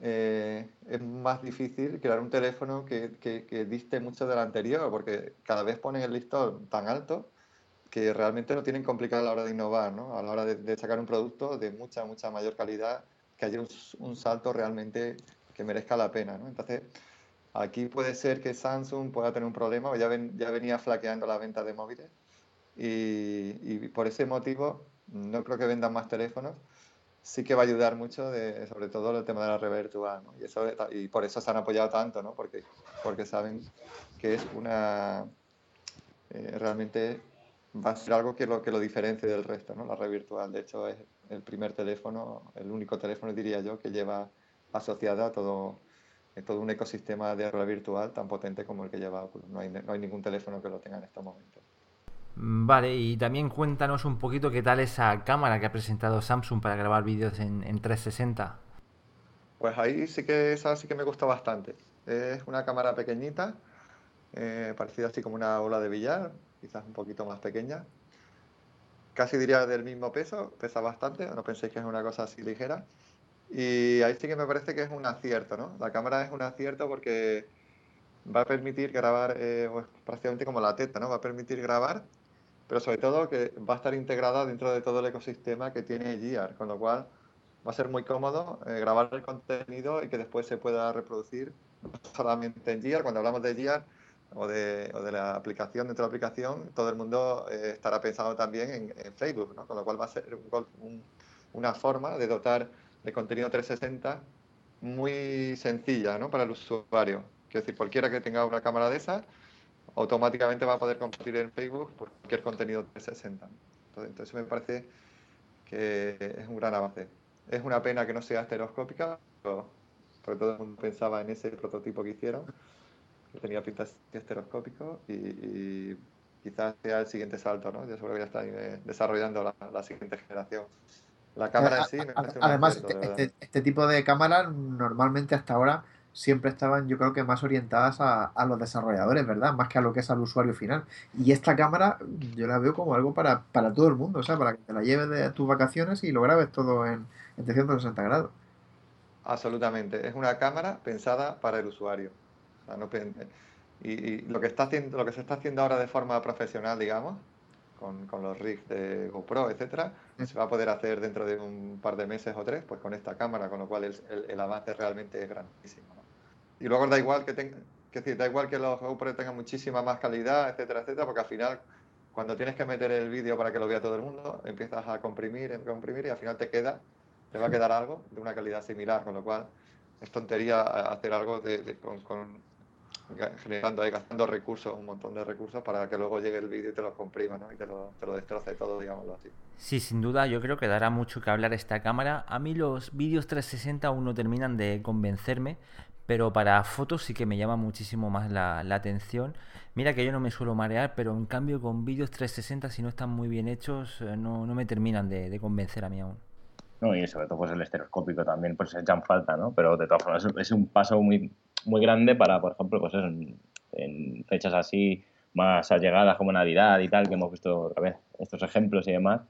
Speaker 4: eh, es más difícil crear un teléfono que, que, que diste mucho del anterior, porque cada vez ponen el listón tan alto que realmente lo tienen complicado a la hora de innovar, ¿no? A la hora de, de sacar un producto de mucha, mucha mayor calidad, que haya un, un salto realmente que merezca la pena, ¿no? Entonces, aquí puede ser que Samsung pueda tener un problema, ya, ven, ya venía flaqueando la venta de móviles, y, y, por ese motivo no creo que vendan más teléfonos. Sí que va a ayudar mucho, de, sobre todo el tema de la red virtual, ¿no? y, eso, y por eso se han apoyado tanto, ¿no? porque, porque saben que es una... Eh, realmente va a ser algo que lo, que lo diferencie del resto, ¿no? La red virtual, de hecho, es el primer teléfono, el único teléfono, diría yo, que lleva asociada a todo, a todo un ecosistema de red virtual tan potente como el que lleva Oculus. No hay, no hay ningún teléfono que lo tenga en estos momentos.
Speaker 1: Vale, y también cuéntanos un poquito qué tal esa cámara que ha presentado Samsung para grabar vídeos en, en 360.
Speaker 4: Pues ahí sí que esa sí que me gusta bastante. Es una cámara pequeñita, eh, parecida así como una bola de billar, quizás un poquito más pequeña. Casi diría del mismo peso, pesa bastante, no penséis que es una cosa así ligera. Y ahí sí que me parece que es un acierto, ¿no? La cámara es un acierto porque va a permitir grabar eh, pues, prácticamente como la teta, ¿no? Va a permitir grabar, pero sobre todo que va a estar integrada dentro de todo el ecosistema que tiene Gear, con lo cual va a ser muy cómodo eh, grabar el contenido y que después se pueda reproducir no solamente en Gear, cuando hablamos de Gear, o de, o de, la aplicación dentro de la aplicación, todo el mundo eh, estará pensando también en, en, Facebook, ¿no? con lo cual va a ser un, un, una forma de dotar de contenido 360 muy sencilla ¿no? para el usuario. Quiero decir, cualquiera que tenga una cámara de esa, automáticamente va a poder compartir en Facebook cualquier contenido 360. Entonces, entonces me parece que es un gran avance. Es una pena que no sea estereoscópica, pero, todo el mundo pensaba en ese prototipo que hicieron, que tenía pinta de estereoscópico y, y quizás sea el siguiente salto, ¿no? Yo seguro que ya está eh, desarrollando la, la siguiente generación. La cámara en sí me parece un
Speaker 6: Además,
Speaker 4: acierto,
Speaker 6: este, este- este tipo de cámaras normalmente hasta ahora siempre estaban, yo creo que más orientadas a, a los desarrolladores, ¿verdad? Más que a lo que es al usuario final. Y esta cámara yo la veo como algo para, para todo el mundo, o sea, para que te la lleves de tus vacaciones y lo grabes todo en, en 360 grados.
Speaker 4: Absolutamente. Es una cámara pensada para el usuario. Sea, no y, y lo que está haciendo, lo que se está haciendo ahora de forma profesional, digamos, con, con los rigs de GoPro, etcétera,
Speaker 6: Mm.
Speaker 4: se va a poder hacer dentro de un par de meses o tres, pues con esta cámara, con lo cual el, el- el avance realmente es grandísimo. ¿no? Y luego da igual que tenga, que decir, da igual que los GoPro tengan muchísima más calidad, etcétera, etcétera, porque al final cuando tienes que meter el vídeo para que lo vea todo el mundo, empiezas a comprimir, a comprimir y al final te queda, te va a quedar algo de una calidad similar, con lo cual es tontería hacer algo de, de- con, con- generando ahí, gastando recursos, un montón de recursos para que luego llegue el vídeo y te lo comprima, ¿no? Y te lo, te lo destroce todo, digámoslo así.
Speaker 1: Sí, sin duda, yo creo que dará mucho que hablar esta cámara. A mí los vídeos 360 aún no terminan de convencerme, pero para fotos sí que me llama muchísimo más la, la atención. Mira que yo no me suelo marear, pero en cambio con vídeos 360, si no están muy bien hechos, eh, no, no me terminan de, de convencer a mí aún.
Speaker 5: No, y sobre todo pues el estereoscópico también pues se echan falta, ¿no? Pero de todas formas es un paso muy, muy grande para, por ejemplo, pues eso, en, en fechas así más allegadas como Navidad y tal, que hemos visto otra vez estos ejemplos y demás.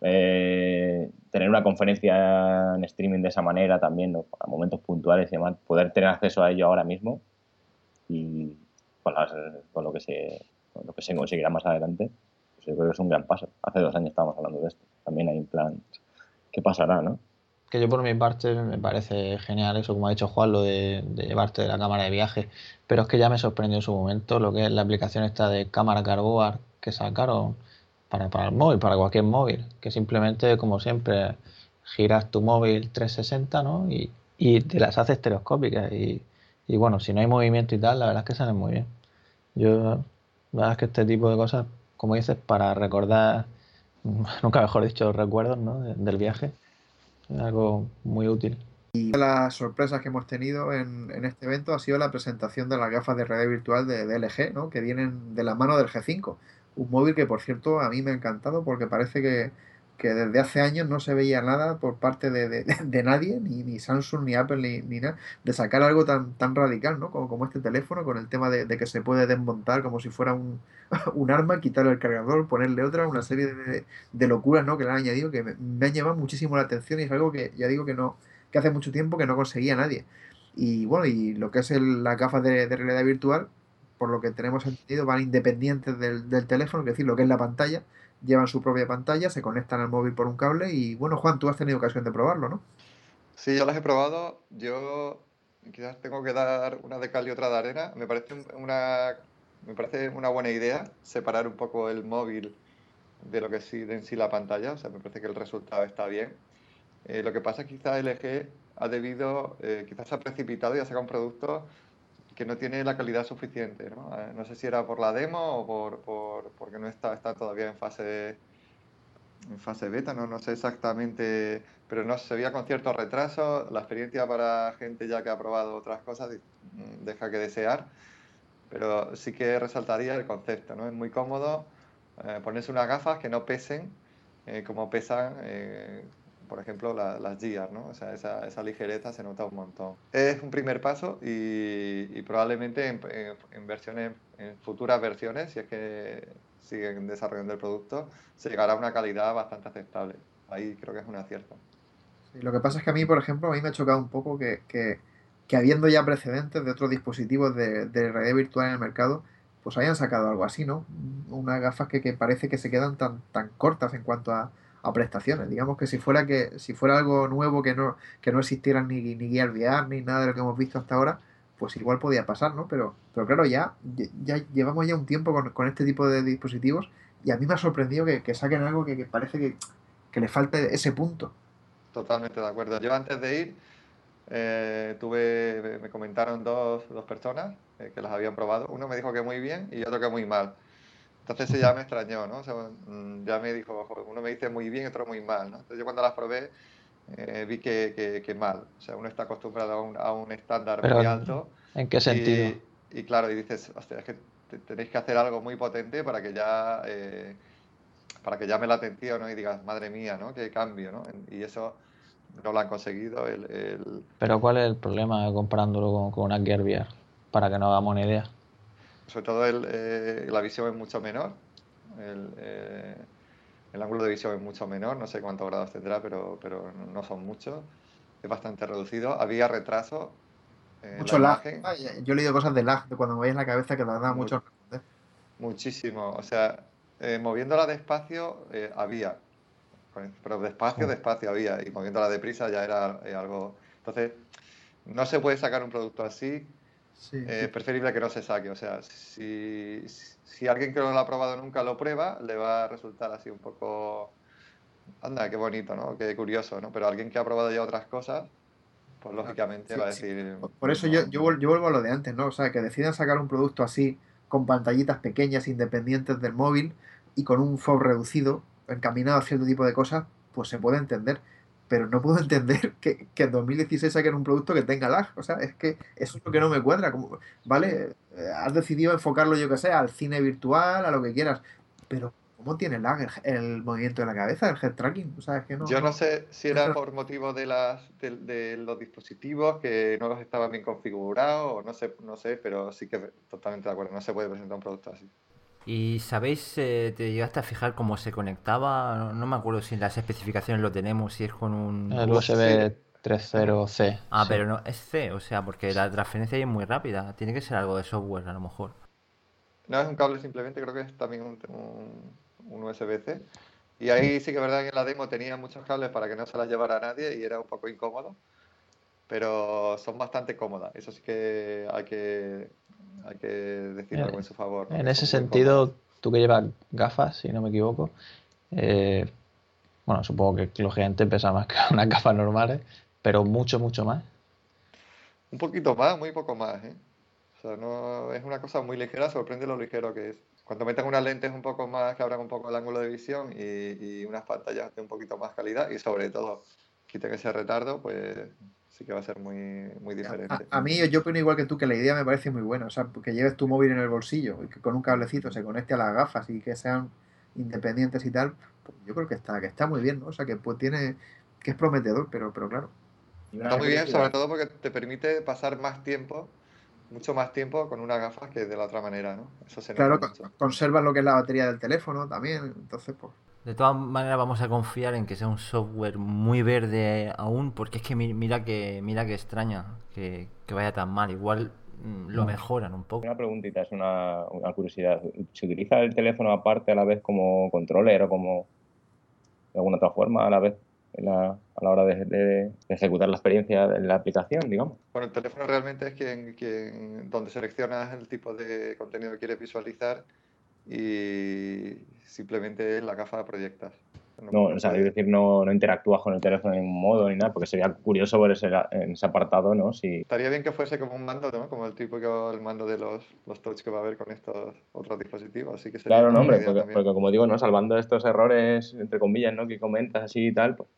Speaker 5: Eh, tener una conferencia en streaming de esa manera también, ¿no? Para momentos puntuales y demás, poder tener acceso a ello ahora mismo y con, las- con lo que se con lo que se conseguirá más adelante, pues yo creo que es un gran paso. Hace dos años estábamos hablando de esto. También hay un plan qué pasará, ¿no?
Speaker 2: Que yo por mi parte me parece genial eso, como ha dicho Juan, lo de, de llevarte de la cámara de viaje. Pero es que ya me sorprendió en su momento lo que es la aplicación esta de cámara Carboard que sacaron para, para el móvil, para cualquier móvil. Que simplemente, como siempre, giras tu móvil 360, ¿no? Y, y te las haces estereoscópicas. Y, y bueno, si no hay movimiento y tal, la verdad es que salen muy bien. Yo, la verdad es que este tipo de cosas, como dices, para recordar, nunca mejor dicho, recuerdos, ¿no? de- del viaje. Algo muy útil.
Speaker 6: Y una de las sorpresas que hemos tenido en, en este evento ha sido la presentación de las gafas de realidad virtual de, de LG, ¿no? que vienen de la mano del G5. Un móvil que, por cierto, a mí me ha encantado porque parece que, que desde hace años no se veía nada por parte de, de- nadie, ni, ni Samsung, ni Apple, ni, ni nada, de sacar algo tan, tan radical ¿no? como, como este teléfono, con el tema de, de que se puede desmontar como si fuera un, un arma, quitarle el cargador, ponerle otra, una serie de, de locuras ¿no? que le han añadido que me, me han llamado muchísimo la atención y es algo que ya digo que no que hace mucho tiempo que no conseguía nadie. Y bueno, y lo que es el, las gafas de, de realidad virtual, por lo que tenemos entendido, van independientes del, del teléfono, es decir, lo que es la pantalla, llevan su propia pantalla, se conectan al móvil por un cable y bueno, Juan, tú has tenido ocasión de probarlo, ¿no?
Speaker 4: Sí, yo las he probado. Yo quizás tengo que dar una de cal y otra de arena. Me parece un- una, me parece una buena idea separar un poco el móvil de lo que es en sí la pantalla. O sea, me parece que el resultado está bien. Eh, lo que pasa es que quizás LG ha debido, eh, quizás se ha precipitado y ha sacado un producto que no tiene la calidad suficiente, ¿no? Sé si era por la demo o por, por- porque no está, está todavía en fase en fase beta, no, no sé exactamente, pero no se veía con cierto retraso. La experiencia para gente ya que ha probado otras cosas mm, deja que desear, pero sí que resaltaría el concepto, ¿no? Es muy cómodo eh, ponerse unas gafas que no pesen eh, como pesan, eh, por ejemplo, la- las Gear, ¿no? O sea, esa, esa ligereza se nota un montón. Es un primer paso y, probablemente en, versiones, en futuras versiones, si es que siguen desarrollando el producto, se llegará a una calidad bastante aceptable. Ahí creo que es un acierto.
Speaker 6: Lo que pasa es que a mí, por ejemplo, a mí me ha chocado un poco que, que- que habiendo ya precedentes de otros dispositivos de, de realidad virtual en el mercado, pues hayan sacado algo así, ¿no? Unas gafas que, que parece que se quedan tan, tan cortas en cuanto a, a prestaciones. Digamos que si fuera que si fuera algo nuevo que no, que no existieran ni, ni guía VR ni nada de lo que hemos visto hasta ahora, pues igual podía pasar, ¿no? Pero, pero claro, ya, ya llevamos ya un tiempo con, con este tipo de dispositivos y a mí me ha sorprendido que, que saquen algo que, que parece que, que le falta ese punto.
Speaker 4: Totalmente de acuerdo. Yo antes de ir, eh, tuve, me comentaron dos, dos personas eh, que las habían probado. Uno me dijo que muy bien y otro que muy mal. Entonces ya me extrañó, ¿no? O sea, mm, ya me dijo, "Joder, uno me dice muy bien y otro muy mal, ¿no? Entonces yo cuando las probé eh, vi que, que, que mal. O sea, uno está acostumbrado a un, a un estándar
Speaker 2: Pero,
Speaker 4: muy alto.
Speaker 2: ¿En qué sentido?
Speaker 4: Y, y claro, y dices, hostia, es que te- tenéis que hacer algo muy potente para que ya eh, para que llame la atención ¿no? y digas, madre mía, ¿no? Qué cambio, ¿no? Y eso no lo han conseguido. El, el-
Speaker 2: Pero ¿cuál es el problema comparándolo con, con una Gear VR? Para que nos hagamos una idea.
Speaker 4: Sobre todo el, eh, la visión es mucho menor. El, eh, el ángulo de visión es mucho menor, no sé cuántos grados tendrá, pero, pero no son muchos. Es bastante reducido. Había retraso. en
Speaker 6: Mucho
Speaker 4: la
Speaker 6: lag.
Speaker 4: imagen.
Speaker 6: Ya- Yo he leído cosas de lag, de cuando me veis la cabeza que tardaba mucho en.
Speaker 4: Muchísimo, o sea, eh, moviéndola despacio eh, había, pero despacio,
Speaker 2: Sí.
Speaker 4: despacio había, y moviéndola deprisa ya era eh, algo. Entonces, no se puede sacar un producto así,
Speaker 6: Sí,
Speaker 4: eh,
Speaker 6: sí.
Speaker 4: es preferible que no se saque. O sea, si, si alguien que no lo ha probado nunca lo prueba, le va a resultar así un poco. Anda, qué bonito, ¿no? Qué curioso, ¿no? Pero alguien que ha probado ya otras cosas, pues lógicamente
Speaker 6: Sí,
Speaker 4: va a decir.
Speaker 6: Por- eso yo, yo, vuel- yo vuelvo a lo de antes, ¿no? O sea, que decidan sacar un producto así, con pantallitas pequeñas, independientes del móvil y con un FOV reducido, encaminado a cierto tipo de cosas, pues se puede entender. Pero no puedo entender que, que en 2016 saquen un producto que tenga lag. O sea, es que eso es lo que no me cuadra. Como, ¿Vale? Eh, Has decidido enfocarlo, yo que sé, al cine virtual, a lo que quieras. Pero, ¿cómo tiene lag el, el movimiento de la cabeza, el head tracking? O sea, es que no.
Speaker 4: Yo no sé si era por motivo de las de, de los dispositivos que no los estaban bien configurados o no sé, no sé, pero sí que totalmente de acuerdo, no se puede presentar un producto así.
Speaker 1: ¿Y sabéis, eh, te llegaste a fijar cómo se conectaba? No, no me acuerdo si en las especificaciones lo tenemos, si es con un...
Speaker 2: El USB 3.0C.
Speaker 1: Ah,
Speaker 2: sí.
Speaker 1: pero no, es C, o sea, porque la transferencia ahí es muy rápida. Tiene que ser algo de software, a lo mejor.
Speaker 4: No es un cable simplemente, creo que es también un, un, un USB-C. Y ahí sí que es verdad que en la demo tenía muchos cables para que no se las llevara nadie y era un poco incómodo. Pero son bastante cómodas. Eso sí que hay que, hay que decir
Speaker 2: Eh,
Speaker 4: algo en su favor.
Speaker 2: En ese sentido, tú que llevas gafas, si no me equivoco, eh, bueno, supongo que lógicamente pesa más que unas gafas normales, pero mucho, mucho más.
Speaker 4: Un poquito más, muy poco más, ¿eh? O sea, no es una cosa muy ligera, sorprende lo ligero que es. Cuando metan unas lentes un poco más, que abran un poco el ángulo de visión y, y unas pantallas de un poquito más calidad y sobre todo quiten ese retardo, pues sí que va a ser muy, muy
Speaker 6: A,
Speaker 4: diferente.
Speaker 6: a mí, yo opino igual que tú, que la idea me parece muy buena. O sea, que lleves tu móvil en el bolsillo y que con un cablecito se conecte a las gafas y que sean independientes y tal, pues yo creo que está, que está muy bien, ¿no? O sea, que pues tiene, que es prometedor, pero, pero claro.
Speaker 5: Una
Speaker 4: Está muy bien, sobre todo porque te permite pasar más tiempo, mucho más tiempo con unas gafas que de la otra manera, ¿no? Eso se
Speaker 6: Claro,
Speaker 4: mucho.
Speaker 6: conservas lo que es la batería del teléfono también, entonces, pues.
Speaker 1: De todas maneras vamos a confiar en que sea un software muy verde aún, porque es que mi- mira que mira que extraña que, que vaya tan mal. Igual mm, lo
Speaker 2: No.
Speaker 1: mejoran un poco.
Speaker 5: Una preguntita, es una, una curiosidad. ¿Se utiliza el teléfono aparte a la vez como controller o como de alguna otra forma a la vez en la- a la hora de, de- de ejecutar la experiencia de la aplicación, digamos?
Speaker 4: Bueno, el teléfono realmente es quien, quien, donde seleccionas el tipo de contenido que quieres visualizar y simplemente la gafa proyectas.
Speaker 5: No, o sea, es decir, no, no interactúas con el teléfono en ningún modo ni nada, porque sería curioso ver ese, en ese apartado, ¿no? Si,
Speaker 4: Estaría bien que fuese como un mando, ¿no? Como el típico el mando de los, los touch que va a haber con estos otros dispositivos. Así que sería
Speaker 5: Claro, no, hombre, porque, como digo, ¿no? Salvando estos errores, entre comillas, ¿no? Que comentas así y tal, pues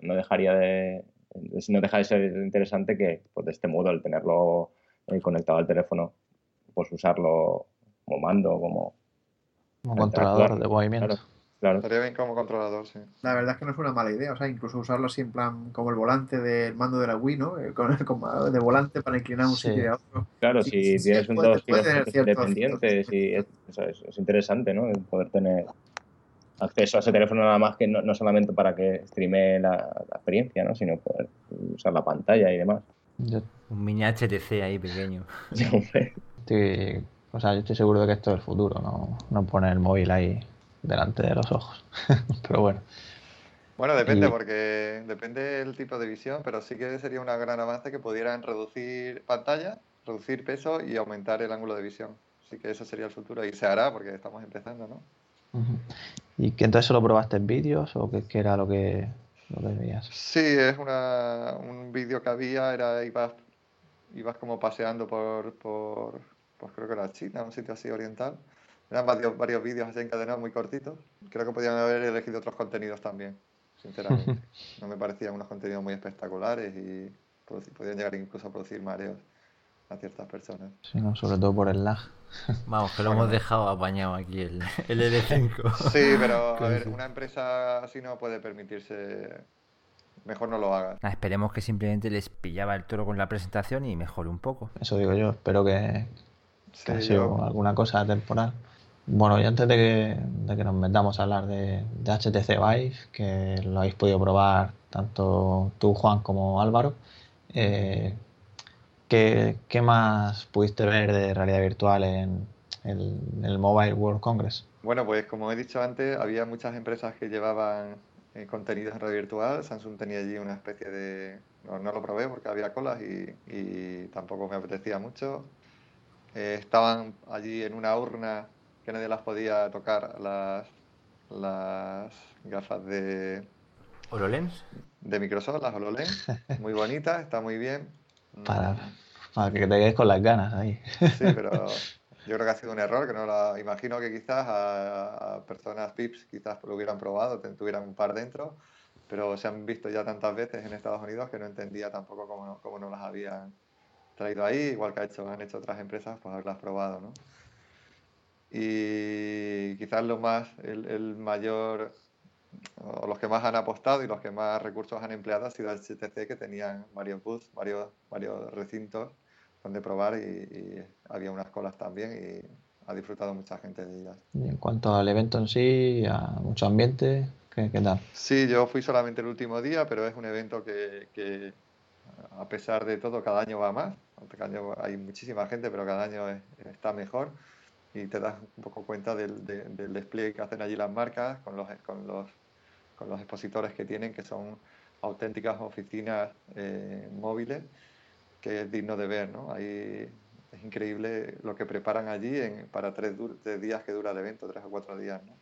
Speaker 5: no dejaría de, no deja de ser interesante que, pues de este modo, el tenerlo eh, conectado al teléfono, pues usarlo como mando, como,
Speaker 2: Como controlador de movimiento.
Speaker 5: claro. claro.
Speaker 4: Estaría bien como controlador, sí.
Speaker 6: La verdad es que no es una mala idea, o sea, incluso usarlo así en plan como el volante del mando de la Wii, ¿no? Eh, Con, con- de volante para inclinar un
Speaker 2: Sí.
Speaker 6: sitio a otro.
Speaker 5: Claro,
Speaker 6: Sí,
Speaker 5: si
Speaker 6: sí, sí,
Speaker 5: tienes un
Speaker 6: puede-
Speaker 5: dos
Speaker 6: ciertos-
Speaker 5: independientes y es, eso es, es interesante, ¿no? El poder tener acceso a ese teléfono nada más que no, no solamente para que streamee la, la experiencia, ¿no? Sino poder usar la pantalla y demás.
Speaker 2: Yo
Speaker 1: Un mini HTC ahí pequeño.
Speaker 5: Sí,
Speaker 2: o sea, yo estoy seguro de que esto es el futuro, no, no poner el móvil ahí delante de los ojos. Pero bueno,
Speaker 4: Bueno, depende,
Speaker 2: Y-
Speaker 4: porque depende del tipo de visión, pero sí que sería un gran avance que pudieran reducir pantalla, reducir peso y aumentar el ángulo de visión. Así que eso sería el futuro y se hará porque estamos empezando, ¿no?
Speaker 2: ¿Y que entonces solo probaste en vídeos o qué, qué era lo que, lo que veías?
Speaker 4: Sí, es una, un vídeo que había, era ibas, ibas como paseando por, por, pues creo que era China, un sitio así oriental. Eran varios, varios vídeos así encadenados muy cortitos. Creo que podían haber elegido otros contenidos también. sinceramente. no me parecían unos contenidos muy espectaculares y podían llegar incluso a producir mareos a ciertas personas.
Speaker 2: Sí, no, sobre todo por el lag.
Speaker 1: Vamos, que lo hemos dejado apañado aquí el, el ED5.
Speaker 4: Sí, pero a ver, una empresa así no puede permitirse. Mejor no lo haga.
Speaker 1: esperemos que simplemente les pillaba el toro con la presentación y mejore un poco.
Speaker 2: Eso digo yo, espero que, que sido alguna cosa temporal. Bueno, y antes de que, de que nos metamos a hablar de, de, HTC Vive, que lo habéis podido probar tanto tú, Juan, como Álvaro, eh, ¿qué, ¿qué, más pudiste ver de realidad virtual en el, el, Mobile World Congress?
Speaker 4: Bueno, pues como he dicho antes, había muchas empresas que llevaban eh, contenidos en realidad virtual. Samsung tenía allí una especie de... No, no lo probé porque había colas y, y tampoco me apetecía mucho. Eh, estaban allí en una urna que nadie las podía tocar, las, las gafas de...
Speaker 1: ¿HoloLens?
Speaker 4: De Microsoft, las HoloLens. Muy bonitas, está muy bien.
Speaker 2: Para, para que te quedes con las ganas ahí.
Speaker 4: Sí, pero yo creo que ha sido un error, que no la imagino que quizás a, a personas VIPs quizás lo hubieran probado, tuvieran un par dentro, pero se han visto ya tantas veces en Estados Unidos que no entendía tampoco cómo no, cómo no las habían traído ahí, igual que ha hecho, han hecho otras empresas, pues haberlas probado, ¿no? y quizás lo más, el, el, mayor, o los que más han apostado y los que más recursos han empleado ha sido HTC, que tenían varios booths, varios, varios recintos donde probar y, y, había unas colas también y ha disfrutado mucha gente de ellas.
Speaker 2: Y en cuanto al evento en sí, a mucho ambiente, ¿qué, qué tal?
Speaker 4: Sí, yo fui solamente el último día, pero es un evento que, que a pesar de todo cada año va más. Cada año hay muchísima gente, pero cada año es, está mejor y te das un poco cuenta del, de, del, despliegue que hacen allí las marcas con los, con los, con los expositores que tienen, que son auténticas oficinas eh, móviles, que es digno de ver. ¿no? Ahí es increíble lo que preparan allí en, para tres, tres, días que dura el evento, tres o cuatro días. ¿no?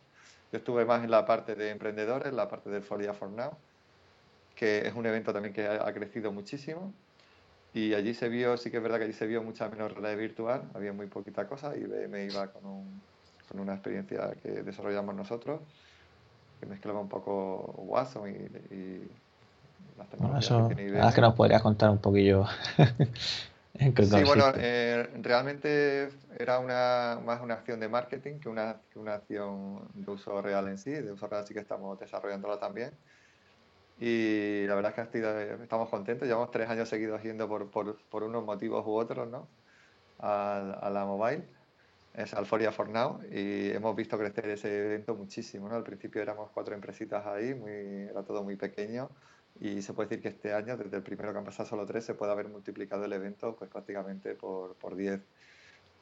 Speaker 4: Yo estuve más en la parte de emprendedores, la parte del Folia for Now, que es un evento también que ha, ha crecido muchísimo y allí se vio, sí que es verdad que allí se vio mucha menos realidad virtual, había muy poquita cosa y me iba con, un, con una experiencia que desarrollamos nosotros, que mezclaba un poco Watson y, y
Speaker 2: las tecnologías bueno, eso, que tiene IBM. Es que nos podrías contar un poquillo.
Speaker 4: en qué sí, bueno, eh, realmente era una, más una acción de marketing que una, que una acción de uso real en sí, de uso real sí que estamos desarrollándola también y la verdad es que estamos contentos, llevamos tres años seguidos yendo por, por, por unos motivos u otros, ¿no? A, a, la mobile, es Alforia for Now, y hemos visto crecer ese evento muchísimo, ¿no? Al principio éramos cuatro empresitas ahí, muy, era todo muy pequeño, y se puede decir que este año, desde el primero que han pasado solo tres, se puede haber multiplicado el evento pues prácticamente por, por diez.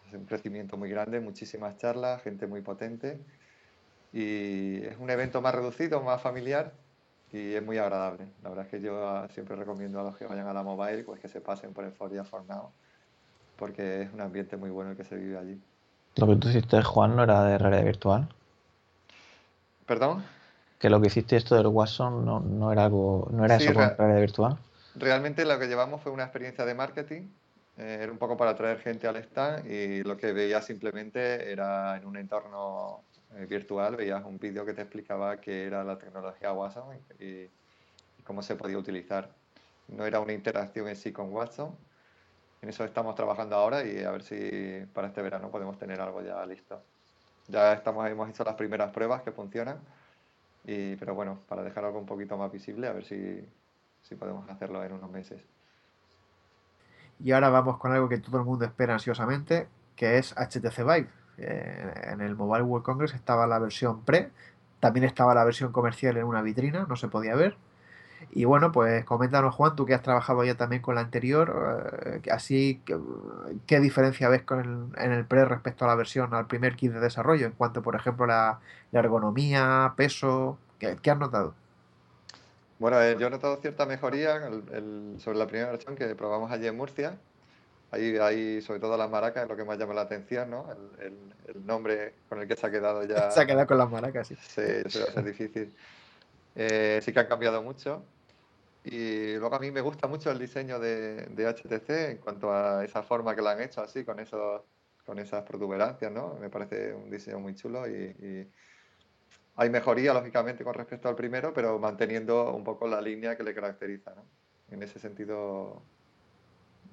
Speaker 4: Es un crecimiento muy grande, muchísimas charlas, gente muy potente, y es un evento más reducido, más familiar, y es muy agradable. La verdad es que yo ah, siempre recomiendo a los que vayan a la mobile pues que se pasen por el Foria for Now porque es un ambiente muy bueno el que se vive allí.
Speaker 2: Lo que tú hiciste, Juan, no era de realidad virtual.
Speaker 4: ¿Perdón?
Speaker 2: Que lo que hiciste esto del Watson no, no era algo, no era sí, eso con realidad virtual.
Speaker 4: Realmente lo que llevamos fue una experiencia de marketing, eh, era un poco para atraer gente al stand y lo que veía simplemente era en un entorno virtual veías un vídeo que te explicaba qué era la tecnología Watson y, y, cómo se podía utilizar. No era una interacción en sí con Watson. En eso estamos trabajando ahora y a ver si para este verano podemos tener algo ya listo. Ya estamos, hemos hecho las primeras pruebas que funcionan, y, pero bueno, para dejar algo un poquito más visible, a ver si, si podemos hacerlo en unos meses.
Speaker 6: Y ahora vamos con algo que todo el mundo espera ansiosamente, que es HTC Vive en el Mobile World Congress estaba la versión pre, también estaba la versión comercial en una vitrina, no se podía ver. Y bueno, pues coméntanos Juan, tú que has trabajado ya también con la anterior, eh, así, ¿qué, ¿qué, diferencia ves en el pre respecto a la versión, al primer kit de desarrollo, en cuanto, por ejemplo, la, la ergonomía, peso, ¿qué, ¿qué, has notado?
Speaker 4: Bueno, eh, yo he notado cierta mejoría sobre la primera versión que probamos allí en Murcia, Ahí, ahí, sobre todo las maracas, es lo que más llama la atención, ¿no? El, el, el, nombre con el que se ha quedado ya.
Speaker 6: se ha quedado con las maracas, sí.
Speaker 4: Sí, eso va a ser difícil. Eh, sí que han cambiado mucho. Y luego a mí me gusta mucho el diseño de, de, HTC en cuanto a esa forma que lo han hecho así, con, esos, con esas protuberancias, ¿no? Me parece un diseño muy chulo y, y hay mejoría, lógicamente, con respecto al primero, pero manteniendo un poco la línea que le caracteriza. ¿no? En ese sentido,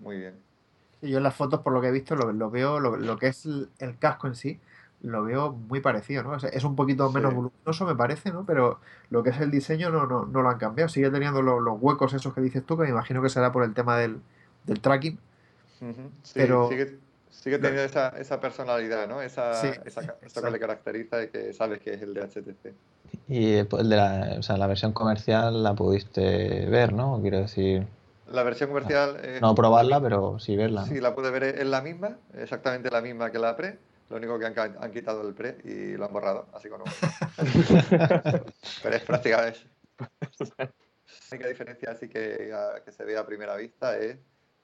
Speaker 4: muy bien.
Speaker 6: Yo en las fotos, por lo que he visto, lo, veo, lo, que es el, casco en sí, lo veo muy parecido, ¿no? Es, un poquito menos voluminoso, me parece, ¿no? Pero lo que es el diseño no, no, no lo han cambiado. Sigue teniendo los, huecos esos que dices tú, que me imagino que será por el tema del, tracking.
Speaker 4: pero... Sigue, teniendo esa, esa, personalidad, ¿no? Esa, esa eso que le caracteriza y que sabes que es el de HTC.
Speaker 2: Y el de la, o sea, la versión comercial la pudiste ver, ¿no? Quiero decir...
Speaker 4: La versión comercial...
Speaker 2: no probarla, pero sí verla.
Speaker 4: Sí, la pude ver, es la misma, exactamente la misma que la pre. Lo único que han, han quitado el pre y lo han borrado, así como Pero es prácticamente... La única diferencia así que, que se ve a primera vista es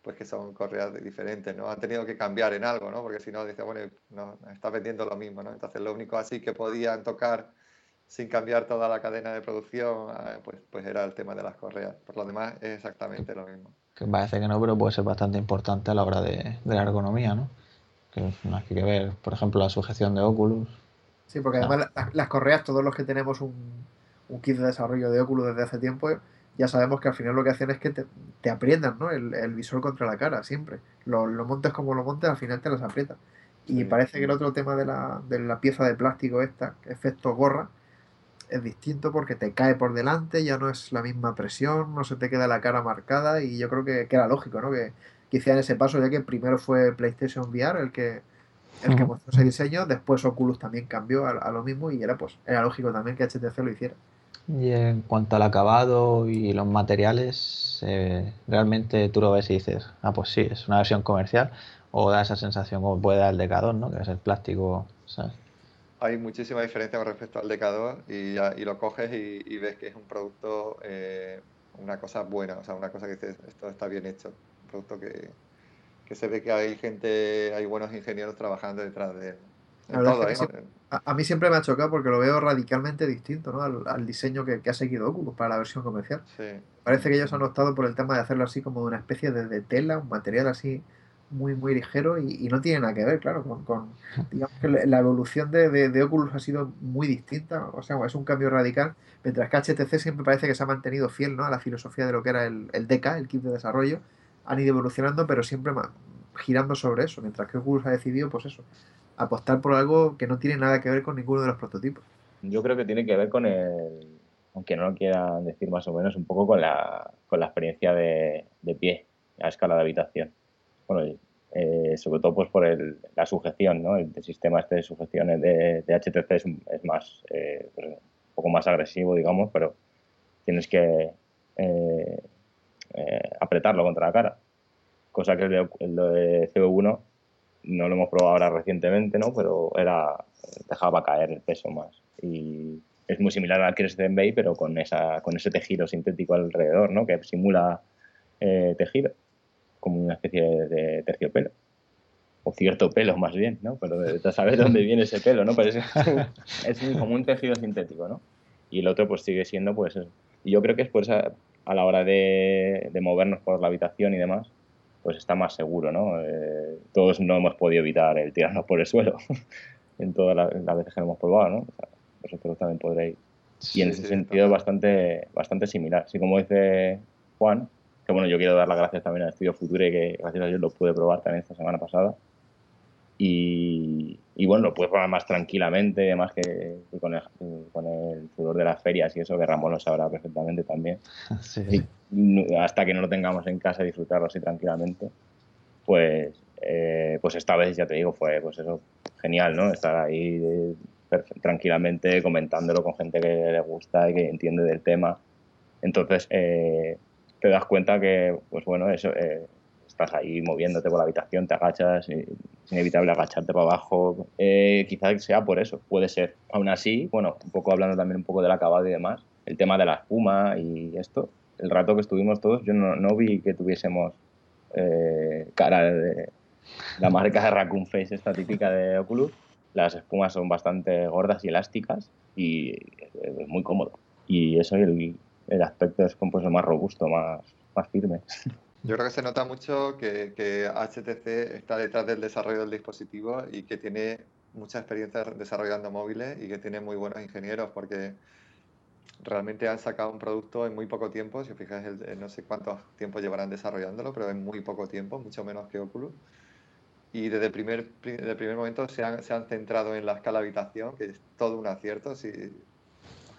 Speaker 4: pues que son correas diferentes, ¿no? Han tenido que cambiar en algo, ¿no? Porque si no, dice, bueno, no, está vendiendo lo mismo, ¿no? Entonces, lo único así que podían tocar sin cambiar toda la cadena de producción, ah, pues, pues era el tema de las correas. Por lo demás, es exactamente lo mismo.
Speaker 2: Que parece que no, pero puede ser bastante importante a la hora de, la ergonomía, ¿no? Que no hay que ver, por ejemplo, la sujeción de Oculus.
Speaker 6: Sí, porque además las, correas, todos los que tenemos un, un kit de desarrollo de Oculus desde hace tiempo, ya sabemos que al final lo que hacen es que te, te aprietan ¿no? el, el, visor contra la cara, siempre. Lo, lo, montes como lo montes, al final te los aprieta. Y parece que el otro tema de la, de la pieza de plástico esta, efecto gorra, es distinto porque te cae por delante, ya no es la misma presión, no se te queda la cara marcada y yo creo que, que era lógico, ¿no? Que, que hicieran ese paso, ya que primero fue PlayStation VR el que, el que mostró ese diseño, después Oculus también cambió a, a, lo mismo y era pues era lógico también que HTC lo hiciera.
Speaker 2: Y en cuanto al acabado y los materiales, eh, realmente tú lo ves y dices, ah, pues sí, es una versión comercial, o da esa sensación como puede dar el Decador, ¿no? Que es el plástico, ¿sabes?
Speaker 4: Hay muchísima diferencia con respecto al Decador y, y lo coges y, ves que es un producto, eh, una cosa buena, o sea, una cosa que dices, esto está bien hecho, un producto que, que se ve que hay gente, hay buenos ingenieros trabajando detrás de él.
Speaker 6: ¿eh? a, mí siempre me ha chocado porque lo veo radicalmente distinto ¿no? al, diseño que, ha seguido Oculus para la versión comercial. Parece que ellos han optado por el tema de hacerlo así como una especie de, tela, un material así muy muy ligero y, no tiene nada que ver, claro, con, digamos que la evolución de, Oculus ha sido muy distinta, o sea, es un cambio radical, mientras que HTC siempre parece que se ha mantenido fiel ¿no? a la filosofía de lo que era el, el DK, el kit de desarrollo, han ido evolucionando, pero siempre girando sobre eso, mientras que Oculus ha decidido, pues eso, apostar por algo que no tiene nada que ver con ninguno de los prototipos.
Speaker 5: Yo creo que tiene que ver con el, aunque no lo quieran decir más o menos, un poco con la, con la experiencia de, de pie a escala de habitación. Bueno, eh, sobre todo pues por el, la sujeción, ¿no? El, sistema este de sujeciones de, de HTC es, es más, eh, pues, un poco más agresivo, digamos, pero tienes que eh, apretarlo contra la cara. Cosa que el de, el de CO1 no lo hemos probado ahora recientemente, ¿no? Pero era dejaba caer el peso más. Y es muy similar al Crescent Bay, pero con, esa, con ese tejido sintético alrededor, ¿no? Que simula eh, tejido, como una especie de terciopelo. O cierto pelo, más bien, ¿no? Pero de saber dónde viene ese pelo, ¿no? Es, como un tejido sintético, ¿no? Y el otro, pues sigue siendo, pues. Y yo creo que es por esa, a la hora de, de movernos por la habitación y demás, pues está más seguro, ¿no? Eh, todos no hemos podido evitar el tirarnos por el suelo en todas las, veces que lo hemos probado, ¿no? vosotros también podréis. Y en ese sentido bastante, bastante similar. Así como dice Juan, que bueno, yo quiero dar las gracias también al Estudio Future, que gracias a Dios lo pude probar también esta semana pasada. Y, bueno, lo puedes probar más tranquilamente, además que, con, el, con, el, sudor de las ferias y eso, que Ramón lo sabrá perfectamente también. hasta que no lo tengamos en casa y disfrutarlo así tranquilamente, pues, eh, pues esta vez, ya te digo, fue pues eso, genial, ¿no? Estar ahí eh, tranquilamente comentándolo con gente que le gusta y que entiende del tema. Entonces, eh, te das cuenta que, pues bueno, eso, estás ahí moviéndote por la habitación, te agachas, es inevitable agacharte para abajo. Eh, quizás sea por eso, puede ser. Aún así, bueno, un poco hablando también un poco del acabado y demás, el tema de la espuma y esto, el rato que estuvimos todos, yo no, vi que tuviésemos eh, cara de la marca de Raccoon Face, esta típica de Oculus. Las espumas son bastante gordas y elásticas y es muy cómodo. Y eso, el, el aspecto es pues, más robusto, más, más firme.
Speaker 4: Yo creo que se nota mucho que, HTC está detrás del desarrollo del dispositivo y que tiene mucha experiencia desarrollando móviles y que tiene muy buenos ingenieros porque realmente han sacado un producto en muy poco tiempo. Si os fijáis, no sé cuánto tiempo llevarán desarrollándolo, pero en muy poco tiempo, mucho menos que Oculus. Y desde el primer, desde el primer momento se han, se han centrado en la escala habitación, que es todo un acierto. Si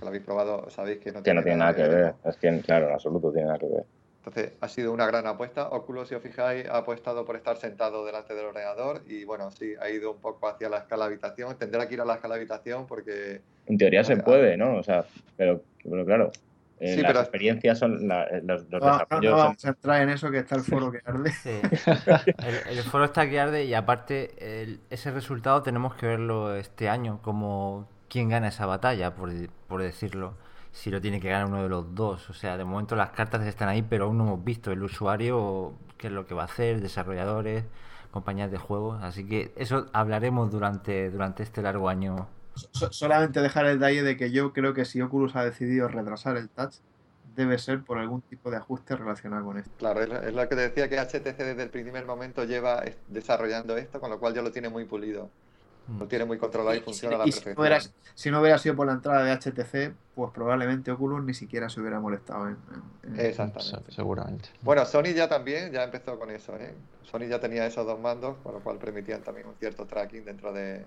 Speaker 4: lo habéis probado, sabéis que no
Speaker 5: tiene, nada, que ver. Es que, claro, en absoluto tiene nada que ver.
Speaker 4: Entonces, ha sido una gran apuesta. Oculus, si os fijáis, ha apostado por estar sentado delante del ordenador y, bueno, sí, ha ido un poco hacia la escala habitación. Tendrá que ir a la escala habitación porque...
Speaker 5: En teoría se puede, ¿no? O sea, pero, claro, eh, las experiencias son eh, los, los
Speaker 6: desarrollos. No, vamos a entrar en eso que está el foro que arde. Sí.
Speaker 1: El, foro está que arde y aparte ese resultado tenemos que verlo este año como quién gana esa batalla, por, por decirlo si lo tiene que ganar uno de los dos. O sea, de momento las cartas están ahí, pero aún no hemos visto el usuario qué es lo que va a hacer, desarrolladores, compañías de juegos. Así que eso hablaremos durante, durante este largo año.
Speaker 6: solamente dejar el detalle de que yo creo que si Oculus ha decidido retrasar el touch, debe ser por algún tipo de ajuste relacionado con esto.
Speaker 4: Claro, es lo que te decía que HTC desde el primer momento lleva desarrollando esto, con lo cual ya lo tiene muy pulido. Lo tiene muy controlado y, funciona a la perfección.
Speaker 6: Si no, hubiera, sido por la entrada de HTC, pues probablemente Oculus ni siquiera se hubiera molestado en,
Speaker 4: Exactamente.
Speaker 2: seguramente.
Speaker 4: Bueno, Sony ya también ya empezó con eso, ¿eh? Sony ya tenía esos dos mandos, con lo cual permitían también un cierto tracking dentro de,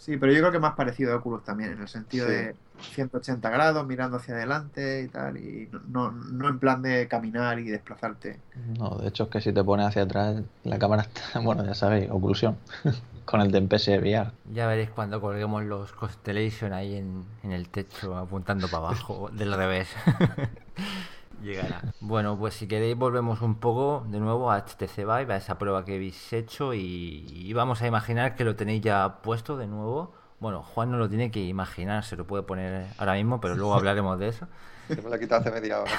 Speaker 6: Sí, pero yo creo que más parecido a Oculus también, en el sentido de 180 grados, mirando hacia adelante y tal, y no, no en plan de caminar y desplazarte.
Speaker 2: No, de hecho es que si te pones hacia atrás, la cámara está, bueno, ya sabéis, oclusión, con el de VR.
Speaker 1: Ya veréis cuando colguemos los Constellation ahí en, en el techo, apuntando para abajo, del revés. llegará. Bueno, pues si queréis volvemos un poco de nuevo a HTC Vive, a esa prueba que habéis hecho y, vamos a imaginar que lo tenéis ya puesto de nuevo. Bueno, Juan no lo tiene que imaginar, se lo puede poner ahora mismo, pero luego hablaremos de eso.
Speaker 4: Se me lo quitado hace media hora.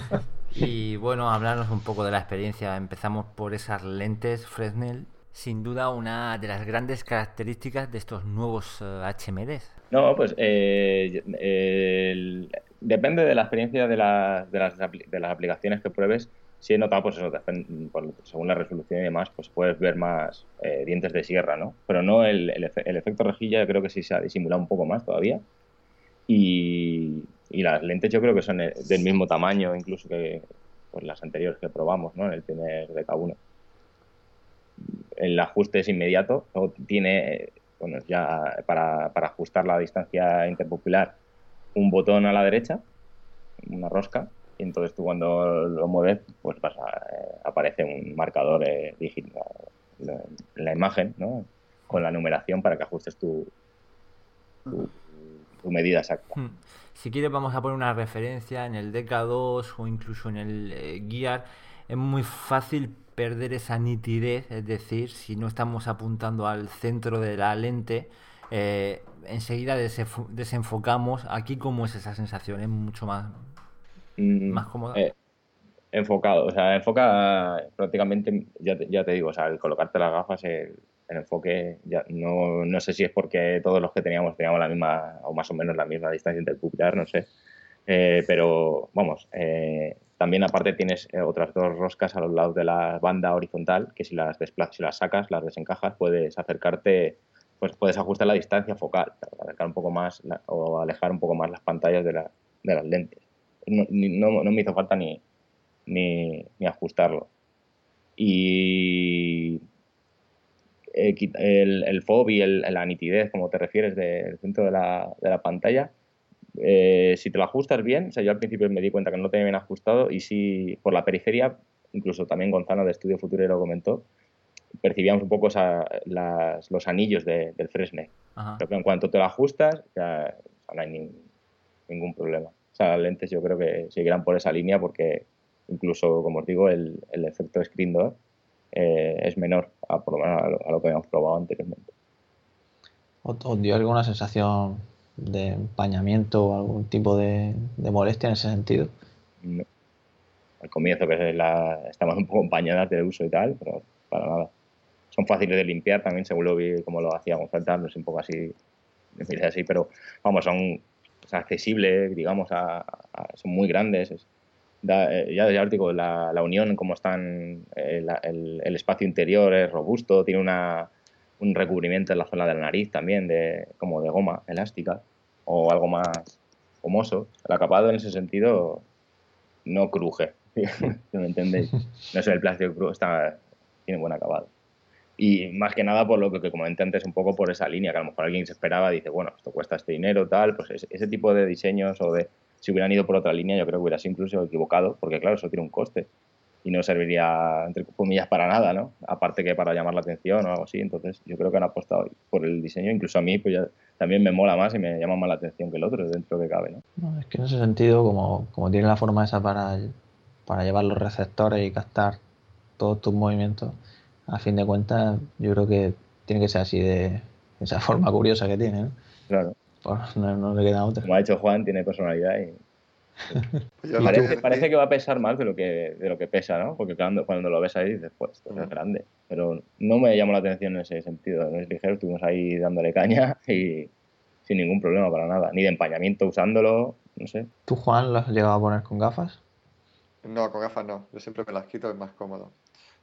Speaker 1: y bueno, hablarnos un poco de la experiencia. Empezamos por esas lentes Fresnel. Sin duda una de las grandes características de estos nuevos HMDs. Eh,
Speaker 5: no, pues eh, depende de la experiencia de, las, de, las, de las aplicaciones que pruebes. Si he notado, pues eso, según la resolución y demás, pues puedes ver más eh, dientes de sierra, ¿no? Pero no el, el, efecto rejilla, creo que sí se ha disimulado un poco más todavía. Y, y las lentes yo creo que son eh, del mismo tamaño incluso que pues, las anteriores que probamos, ¿no? En el primer DK1. El ajuste es inmediato, tiene, bueno, ya para, para ajustar la distancia interpopular un botón a la derecha, una rosca, y entonces tú cuando lo mueves, pues pasa, eh, aparece un marcador eh, digital en la imagen, ¿no? Con la numeración para que ajustes tu, tu, medida exacta. Hmm.
Speaker 1: Si quieres vamos a poner una referencia en el DK2 o incluso en el eh. Es muy fácil perder esa nitidez, es decir, si no estamos apuntando al centro de la lente, eh, enseguida desenfocamos. Aquí, ¿cómo es esa sensación? ¿Es mucho más, mm, más cómoda?
Speaker 5: Eh, enfocado, o sea, enfoca prácticamente, ya te, ya te digo, o sea, el colocarte las gafas, el, enfoque, ya, no, no, sé si es porque todos los que teníamos teníamos la misma, o más o menos la misma distancia interpupilar, no sé. Eh, pero vamos, también aparte tienes otras dos roscas a los lados de la banda horizontal que si las si las sacas, las desencajas, puedes acercarte pues puedes ajustar la distancia focal, acercar un poco más o alejar un poco más las pantallas de, la, de las lentes. No, no, me hizo falta ni, ni, ajustarlo. Y el, el FOB y la nitidez, como te refieres, del centro de la, de la pantalla, eh, si te lo ajustas bien, o sea, yo al principio me di cuenta que no tenía bien ajustado y si por la periferia, incluso también Gonzalo de Estudio Futuro lo comentó, percibíamos un poco los anillos del Fresne. Pero en cuanto te lo ajustas, ya no hay ningún problema. O sea, las lentes yo creo que seguirán por esa línea porque incluso, como os digo, el, efecto screen door eh, es menor a, por lo menos a lo, que habíamos probado anteriormente.
Speaker 2: ¿Os dio alguna sensación de empañamiento o algún tipo de, molestia en ese sentido?
Speaker 5: Al comienzo que la, estamos un poco empañadas de uso y tal, pero para nada son fáciles de limpiar también, según lo vi como lo hacíamos falta, no sé, un poco así, así, pero vamos, son accesibles, digamos, son muy grandes. Eh, ya, ya os digo, la, unión, como están, eh, el, espacio interior es robusto, tiene una, un recubrimiento en la zona de la nariz también, de, como de goma elástica, o algo más gomoso. El acabado en ese sentido no cruje, si me entendéis. No es el plástico crudo, está, tiene buen acabado. Y más que nada por lo que, comenté antes, un poco por esa línea, que a lo mejor alguien se esperaba, dice, bueno, esto cuesta este dinero, tal, pues ese, ese tipo de diseños o de, si hubieran ido por otra línea, yo creo que hubiera sido incluso equivocado, porque claro, eso tiene un coste y no serviría, entre comillas, para nada, ¿no? Aparte que para llamar la atención o algo así. Entonces, yo creo que han apostado por el diseño. Incluso a mí, pues ya también me mola más y me llama más la atención que el otro, dentro que cabe, ¿no?
Speaker 2: no es que en ese sentido, como, como tiene la forma esa para, para llevar los receptores y captar todos tus movimientos, a fin de cuentas, yo creo que tiene que ser así de esa forma curiosa que tiene, ¿no?
Speaker 5: Claro.
Speaker 2: Pues no, no le queda otra.
Speaker 5: Como ha dicho Juan, tiene personalidad y parece,
Speaker 4: creo
Speaker 5: parece que va a pesar más de lo que, de lo que pesa, ¿no? Porque cuando, cuando lo ves ahí dices, pues, esto es grande. Pero no me llamó la atención en ese sentido. No es ligero, estuvimos ahí dándole caña y sin ningún problema para nada. Ni de empañamiento usándolo, no sé.
Speaker 2: ¿Tú, Juan, lo has llegado a poner con gafas?
Speaker 4: No, con gafas no. Yo siempre me las quito, es más cómodo.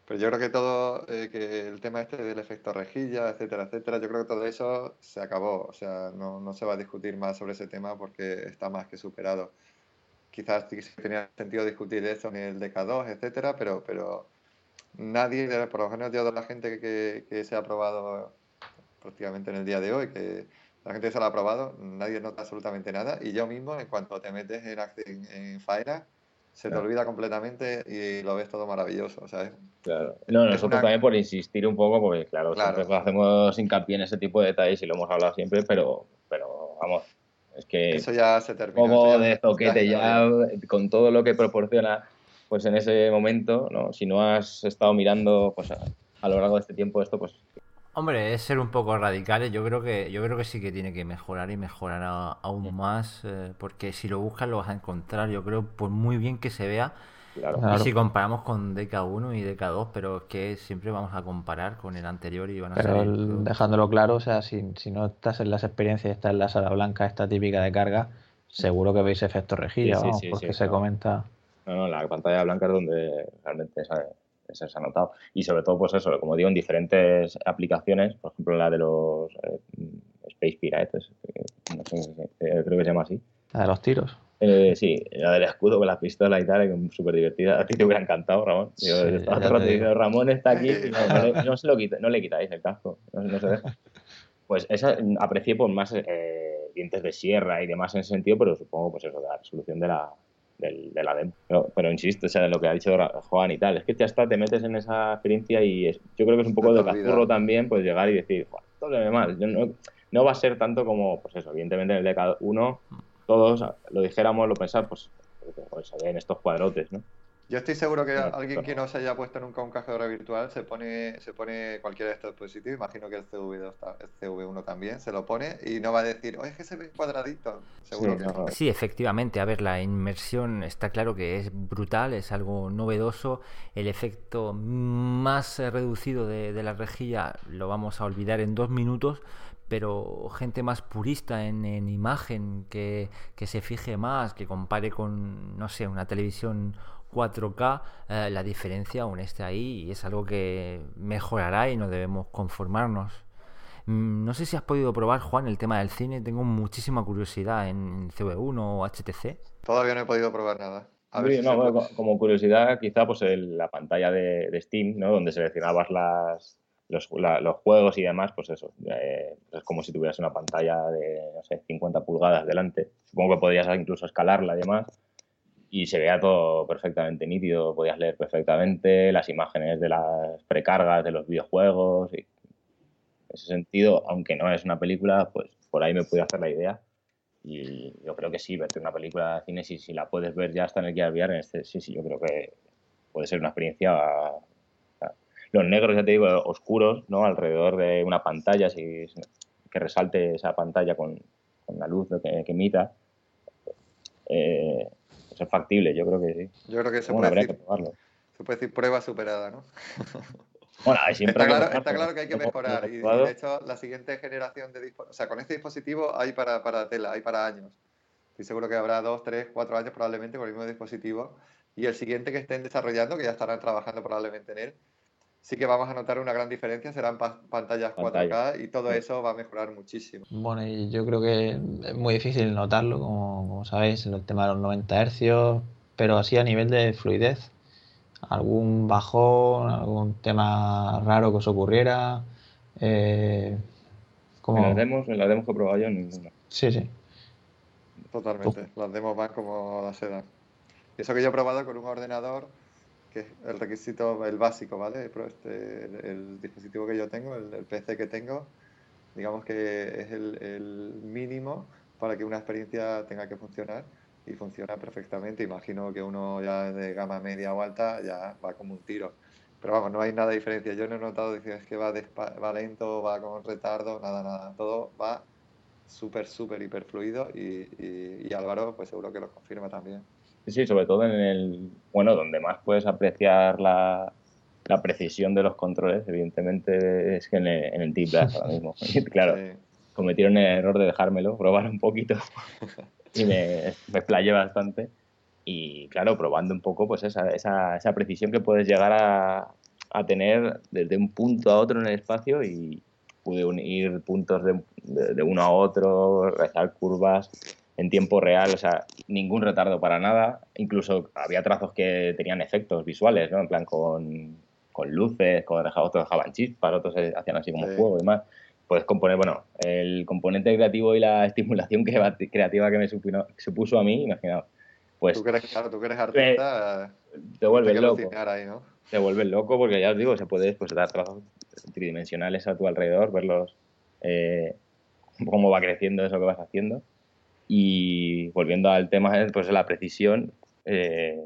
Speaker 4: Pero yo creo que todo, eh, que el tema este del efecto rejilla, etcétera, etcétera, yo creo que todo eso se acabó. O sea, no, no se va a discutir más sobre ese tema porque está más que superado. Quizás sí tenía sentido discutir eso en el DK2, etcétera, pero, pero nadie, por lo menos yo de la gente que, que se ha probado prácticamente en el día de hoy, que la gente se lo ha probado, nadie nota absolutamente nada. Y yo mismo, en cuanto te metes en, en, en faena, se te
Speaker 5: Claro.
Speaker 4: olvida completamente y lo ves todo maravilloso, ¿sabes?
Speaker 5: Claro. No, nosotros
Speaker 4: una-
Speaker 5: también por insistir un poco, porque claro,
Speaker 4: Claro.
Speaker 5: siempre hacemos hincapié en ese tipo de detalles y lo hemos hablado siempre, pero, pero vamos, es que
Speaker 4: Eso ya se termina. ya-
Speaker 5: de zoquete
Speaker 4: ya-
Speaker 5: con todo lo que proporciona pues en ese momento, ¿no? Si no has estado mirando pues a, a lo largo de este tiempo esto, pues
Speaker 1: Hombre, es ser un poco radicales. Yo creo que, yo creo que sí que tiene que mejorar y mejorar a- aún más, eh, porque si lo buscas lo vas a encontrar. Yo creo, por muy bien que se vea,
Speaker 5: claro.
Speaker 2: Claro.
Speaker 1: y si comparamos con DK1 y DK2, pero es que siempre vamos a comparar con el anterior y van a
Speaker 2: Pero
Speaker 1: salir
Speaker 2: el-
Speaker 1: productos.
Speaker 2: dejándolo claro, o sea, si, si no estás en las experiencias y estás en la sala blanca, esta típica de carga, seguro que veis efecto rejilla,
Speaker 5: Sí, sí,
Speaker 2: vamos,
Speaker 5: sí,
Speaker 2: porque
Speaker 5: sí,
Speaker 2: se comenta.
Speaker 5: No, no, la pantalla blanca es donde realmente se ha, se ha notado. Y sobre todo, pues eso, como digo, en diferentes aplicaciones, por ejemplo, la de los eh, Space Pirates, eh, no sé, eh, creo que se llama así.
Speaker 2: La de los tiros.
Speaker 5: Eh, sí, la del escudo con la pistola y tal, súper divertida. A ti te hubiera encantado, Ramón. Digo,
Speaker 2: Sí,
Speaker 5: estaba todo rato diciendo, Ramón está aquí, y no, no le, no se lo quita- no le quitáis el casco, no, no se deja. Pues esa mm, aprecié por más eh, dientes de sierra y demás en ese sentido, pero supongo pues eso, de la resolución de la, del, de la demo. Pero, pero insisto, o sea, lo que ha dicho Juan y tal, es que ya está, te metes en esa experiencia y es- yo creo que es un poco de cazurro también, pues llegar y decir, "Joder, esto se ve mal. Yo no, no va a ser tanto como, pues eso, evidentemente en el DK1 todos lo dijéramos, lo pensamos, pues, pues se ven estos cuadrotes, ¿no?
Speaker 4: Yo estoy seguro que
Speaker 5: No,
Speaker 4: alguien
Speaker 5: pero-
Speaker 4: que no se haya puesto nunca un cajero virtual se pone, se pone cualquiera de estos dispositivos, imagino que el CV2, ta- el CV1 también, se lo pone y no va a decir, oye, es que se ve cuadradito. Seguro
Speaker 5: Sí,
Speaker 4: que
Speaker 5: no,
Speaker 4: no.
Speaker 1: Sí, efectivamente. A ver, la inmersión está claro que es brutal, es algo novedoso. El efecto más reducido de, de la rejilla lo vamos a olvidar en dos minutos, pero gente más purista en, en imagen, que, que se fije más, que compare con, no sé, una televisión 4K, eh, la diferencia aún está ahí y es algo que mejorará y no debemos conformarnos. Mm, No sé si has podido probar, Juan, el tema del cine. Tengo muchísima curiosidad en CV1 o HTC.
Speaker 4: Todavía no he podido probar nada. A ver
Speaker 5: Sí,
Speaker 4: si
Speaker 5: no,
Speaker 4: se
Speaker 5: bueno,
Speaker 4: puede.
Speaker 5: co- como curiosidad, quizá pues el- la pantalla de, de Steam, ¿no? Donde seleccionabas las, los, la- los juegos y demás, pues eso, eh, es como si tuvieras una pantalla de, no sé, 50 pulgadas delante. Supongo que podrías incluso escalarla y demás. Y se veía todo perfectamente nítido, podías leer perfectamente las imágenes de las precargas de los videojuegos. Y en ese sentido, aunque no es una película, pues por ahí me pude hacer la idea. Y yo creo que sí, verte una película de cine, si, si la puedes ver ya hasta en el Gear VR, en este, sí, sí, yo creo que puede ser una experiencia. Los negros, ya te digo, oscuros, ¿no? Alrededor de una pantalla, si, que resalte esa pantalla con, con la luz que, que emita. Eh, pues es factible, yo creo que sí.
Speaker 4: Yo creo que se
Speaker 5: Bueno,
Speaker 4: puede,
Speaker 5: habría que
Speaker 4: decir,
Speaker 5: probarlo.
Speaker 4: se puede decir prueba superada, ¿no?
Speaker 5: Bueno, siempre
Speaker 4: Está claro,
Speaker 5: que
Speaker 4: está claro que hay que mejorar y, de hecho la siguiente generación de dispositivos, o sea, con este dispositivo hay para, para tela, hay para años. Estoy seguro que habrá dos, tres, cuatro años probablemente con el mismo dispositivo y el siguiente que estén desarrollando, que ya estarán trabajando probablemente en él, sí que vamos a notar una gran diferencia, serán pantallas 4K y todo eso va a mejorar muchísimo.
Speaker 2: Bueno, y yo creo que es muy difícil notarlo, como, sabéis, en el tema de los 90 Hz, pero así a nivel de fluidez, algún bajón, algún tema raro que os ocurriera. Eh,
Speaker 5: como... En las demos, en las demos que he probado yo, ninguna.
Speaker 2: Sí, sí.
Speaker 4: Totalmente, las demos van como la seda. Y eso que yo he probado con un ordenador que es el requisito, el básico, ¿vale? Este, el, dispositivo que yo tengo, el, PC que tengo, digamos que es el, mínimo para que una experiencia tenga que funcionar y funciona perfectamente. Imagino que uno ya de gama media o alta ya va como un tiro. Pero vamos, no hay nada de diferencia. Yo no he notado es que va, va lento, va con retardo, nada, nada. Todo va súper, súper hiperfluido y, y, y Álvaro pues seguro que lo confirma también.
Speaker 5: Sí, sobre todo en el, bueno, donde más puedes apreciar la, la precisión de los controles, evidentemente, es que en el, en el ahora mismo. claro, cometieron el error de dejármelo, probar un poquito y me, me explayé bastante. Y claro, probando un poco, pues esa, esa, esa precisión que puedes llegar a, a, tener desde un punto a otro en el espacio y pude unir puntos de, de, de uno a otro, realizar curvas en tiempo real, o sea, ningún retardo para nada. Incluso había trazos que tenían efectos visuales, ¿no? En plan con, con luces, con, otros dejaban chispas, otros hacían así como fuego y demás. Puedes componer, bueno, el componente creativo y la estimulación creativa que me supuso a mí, imaginaos. Pues,
Speaker 4: tú que eres, claro, tú que eres artista,
Speaker 5: te vuelves loco. Te vuelves loco porque ya os digo, se puede pues, dar trazos tridimensionales a tu alrededor, verlos eh, cómo va creciendo eso que vas haciendo. Y volviendo al tema, pues la precisión eh,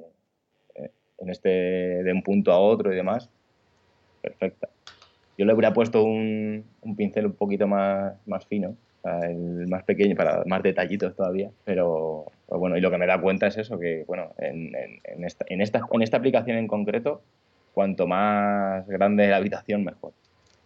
Speaker 5: en este de un punto a otro y demás, perfecta. Yo le hubiera puesto un, un pincel un poquito más, más fino, el más pequeño, para más detallitos todavía, pero, bueno, y lo que me da cuenta es eso, que bueno, en, en, esta, en, esta, en esta aplicación en concreto, cuanto más grande la habitación, mejor.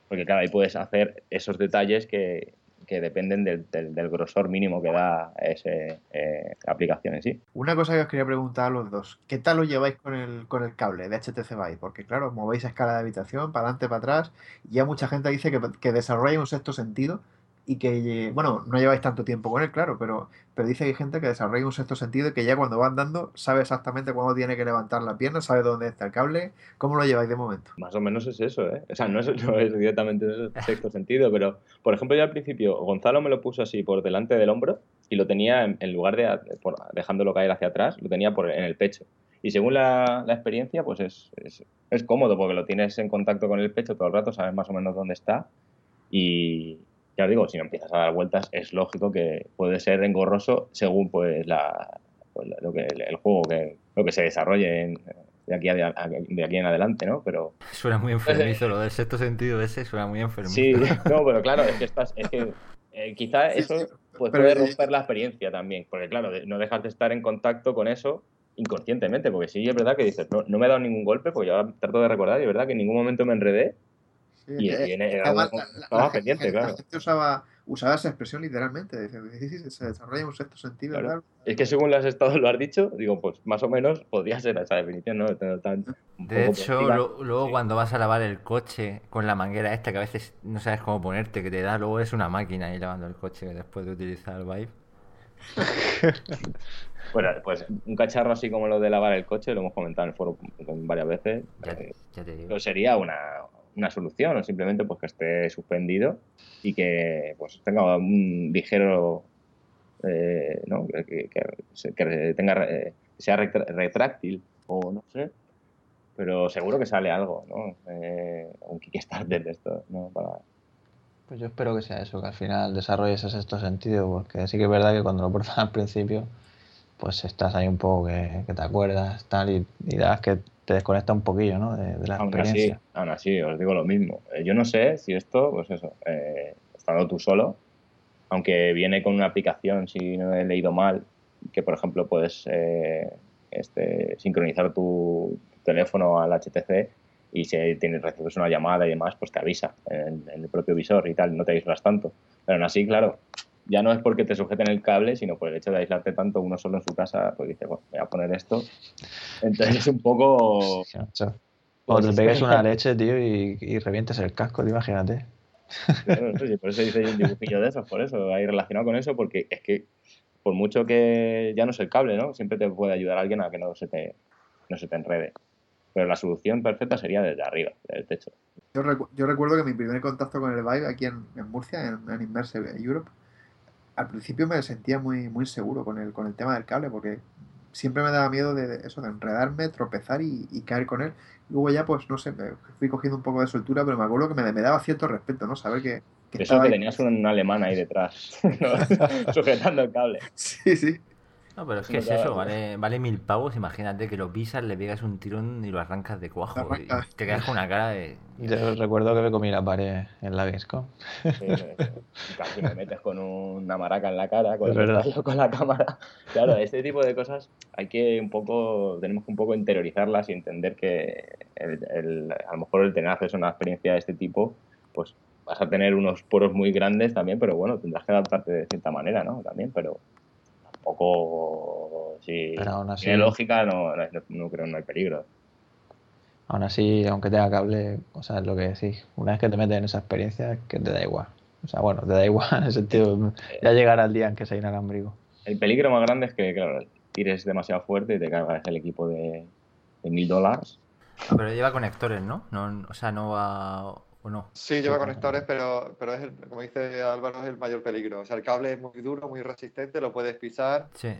Speaker 5: Porque claro, ahí puedes hacer esos detalles que, que dependen del, del, grosor mínimo que da esa eh, aplicación en sí.
Speaker 6: Una cosa que os quería preguntar a los dos, ¿qué tal lo lleváis con el, con el cable de HTC Vive? Porque claro, movéis a escala de habitación, para adelante, para atrás, y ya mucha gente dice que, que desarrolla un sexto sentido y que, bueno, no lleváis tanto tiempo con él, claro, pero, pero dice que hay gente que desarrolla un sexto sentido y que ya cuando va andando sabe exactamente cuándo tiene que levantar la pierna, sabe dónde está el cable. ¿Cómo lo lleváis de momento?
Speaker 5: Más o menos es eso, ¿eh? O sea, no es, directamente el sexto sentido, pero, por ejemplo, yo al principio, Gonzalo me lo puso así por delante del hombro y lo tenía, en, lugar de dejándolo caer hacia atrás, lo tenía por, en el pecho. Y según la, la experiencia, pues es, es, es cómodo porque lo tienes en contacto con el pecho todo el rato, sabes más o menos dónde está y, ya digo, si no empiezas a dar vueltas, es lógico que puede ser engorroso según pues, la, pues, lo que el, juego, que lo que se desarrolle de, aquí de aquí en adelante, ¿no? Pero
Speaker 1: suena muy enfermizo lo del sexto sentido ese, suena muy enfermizo.
Speaker 5: Sí, no, pero claro, es que estás, es que eh, quizá eso pues, puede romper la experiencia también, porque claro, no dejas de estar en contacto con eso inconscientemente, porque sí es verdad que dices, no, no me he dado ningún golpe, porque yo ahora trato de recordar y es verdad que en ningún momento me enredé y, estaba pendiente, claro.
Speaker 6: usaba, usaba esa expresión literalmente. Dice, se desarrolla un sexto sentido.
Speaker 5: Es que según las estados lo has dicho, digo, pues más o menos podría ser esa definición, ¿no?
Speaker 1: de hecho, luego cuando vas a lavar el coche con la manguera esta, que a veces no sabes cómo ponerte, que te da, luego es una máquina ahí lavando el coche después de utilizar el Vive.
Speaker 5: bueno, pues un cacharro así como lo de lavar el coche, lo hemos comentado en el foro varias veces. Ya, ya te digo. sería una, una solución o simplemente pues que esté suspendido y que pues tenga un ligero eh, ¿no? que, que, tenga eh, sea retráctil o no sé pero seguro que sale algo ¿no? Eh, un Kickstarter de esto ¿no? para
Speaker 2: pues yo espero que sea eso que al final desarrolles ese sexto sentido porque sí que es verdad que cuando lo pruebas al principio pues estás ahí un poco que, te acuerdas tal y, y que te desconecta un poquillo, ¿no? De, la experiencia.
Speaker 5: Así, aún así, os digo lo mismo. Eh, yo no sé si esto, pues eso, eh, estando tú solo, aunque viene con una aplicación, si no he leído mal, que por ejemplo puedes eh, este, sincronizar tu teléfono al HTC y si tienes, recibes una llamada y demás, pues te avisa en, en el propio visor y tal, no te aíslas tanto. Pero aún así, claro, ya no es porque te sujeten el cable, sino por el hecho de aislarte tanto uno solo en su casa, pues dice, bueno, voy a poner esto. Entonces es un poco...
Speaker 2: O
Speaker 5: Pues
Speaker 2: te
Speaker 5: es
Speaker 2: pegues una leche, tío, y, y revientes el casco, tío, imagínate.
Speaker 5: Si por eso hice un dibujillo de esos, por eso, ahí relacionado con eso, porque es que por mucho que ya no es el cable, ¿no? Siempre te puede ayudar alguien a que no se te, no se te enrede. Pero la solución perfecta sería desde arriba, del techo.
Speaker 6: Yo, recu- yo recuerdo que mi primer contacto con el Vive aquí en, en Murcia, en, en Immersive Europe, al principio me sentía muy, muy seguro con el, con el tema del cable, porque siempre me daba miedo de eso, de enredarme, tropezar y, y caer con él. Luego ya, pues, no sé, me fui cogiendo un poco de soltura, pero me acuerdo que me, me daba cierto respeto, ¿no? Saber que, que
Speaker 5: Eso que tenías un alemán ahí detrás, ¿no? sujetando el cable.
Speaker 6: Sí, sí.
Speaker 1: No, pero es que es eso, vale, vale mil pavos. Imagínate que lo pisas, le pegas un tirón y lo arrancas de cuajo. Y te quedas con una cara de.
Speaker 2: Yo recuerdo que me comí la pared en la Gamescom.
Speaker 5: Sí, y casi me metes con una maraca en la cara, con,
Speaker 2: Es
Speaker 5: el con la cámara. Claro, este tipo de cosas hay que un poco, tenemos que un poco interiorizarlas y entender que el- el- a lo mejor el tener acceso a una experiencia de este tipo, pues vas a tener unos poros muy grandes también, pero bueno, tendrás que adaptarte de cierta manera, ¿no? También, pero
Speaker 2: Pero aún así-
Speaker 5: tiene lógica, no, no, no creo no hay peligro.
Speaker 2: Aún así, aunque tenga cable, o sea, es lo que decís, una vez que te metes en esa experiencia, es que te da igual. O sea, bueno, te da igual en el sentido, ya llegará el día en que sea inalámbrico.
Speaker 5: El peligro más grande es que, claro, tires demasiado fuerte y te cargas el equipo de de mil dólares.
Speaker 1: Ah, pero lleva conectores, ¿no? no o sea, no va. ¿O no?
Speaker 4: Sí, lleva conectores, pero, pero es el, como dice Álvaro, es el mayor peligro. O sea, el cable es muy duro, muy resistente, lo puedes pisar.
Speaker 1: Sí.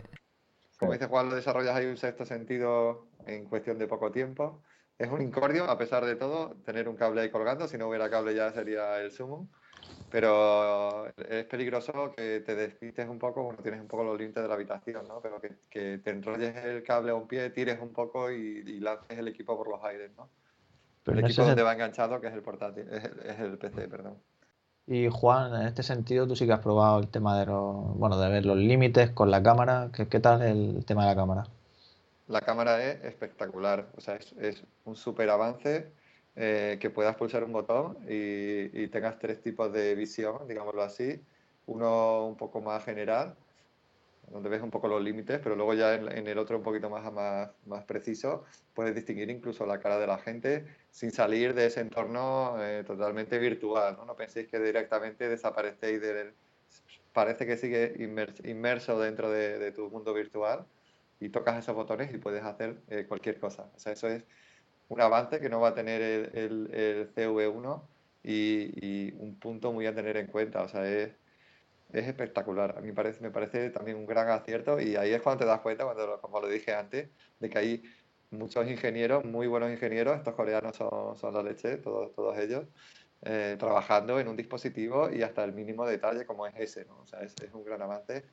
Speaker 4: Como dice Juan, lo desarrollas ahí un sexto sentido en cuestión de poco tiempo. Es un incordio, a pesar de todo, tener un cable ahí colgando. Si no hubiera cable ya sería el sumo. Pero es peligroso que te despistes un poco, bueno, tienes un poco los límites de la habitación, ¿no? Pero que, que te enrolles el cable a un pie, tires un poco y, y lances el equipo por los aires, ¿no?
Speaker 2: Pero
Speaker 4: el equipo donde va enganchado, que es el portátil, es el, es el PC, perdón.
Speaker 2: Y Juan, en este sentido, tú sí que has probado el tema de los, bueno, de ver los límites con la cámara. ¿Qué, qué tal el tema de la cámara?
Speaker 4: La cámara es espectacular, o sea, es, es un súper avance eh, que puedas pulsar un botón y, y tengas tres tipos de visión, digámoslo así. Uno un poco más general, donde ves un poco los límites, pero luego ya en, en el otro un poquito más, más, más preciso, puedes distinguir incluso la cara de la gente sin salir de ese entorno eh, totalmente virtual, ¿no? No penséis que directamente desaparecéis del... Parece que sigue inmers- inmerso dentro de, de tu mundo virtual y tocas esos botones y puedes hacer eh, cualquier cosa. O sea, eso es un avance que no va a tener el, el- el CV1 y, y un punto muy a tener en cuenta. O sea, es, es espectacular. A mí parece, me parece también un gran acierto y ahí es cuando te das cuenta, cuando, como lo dije antes, de que hay muchos ingenieros, muy buenos ingenieros, estos coreanos son, son la leche, todos, todos ellos, eh, trabajando en un dispositivo y hasta el mínimo detalle como es ese, ¿no? O sea, es, es un gran avance.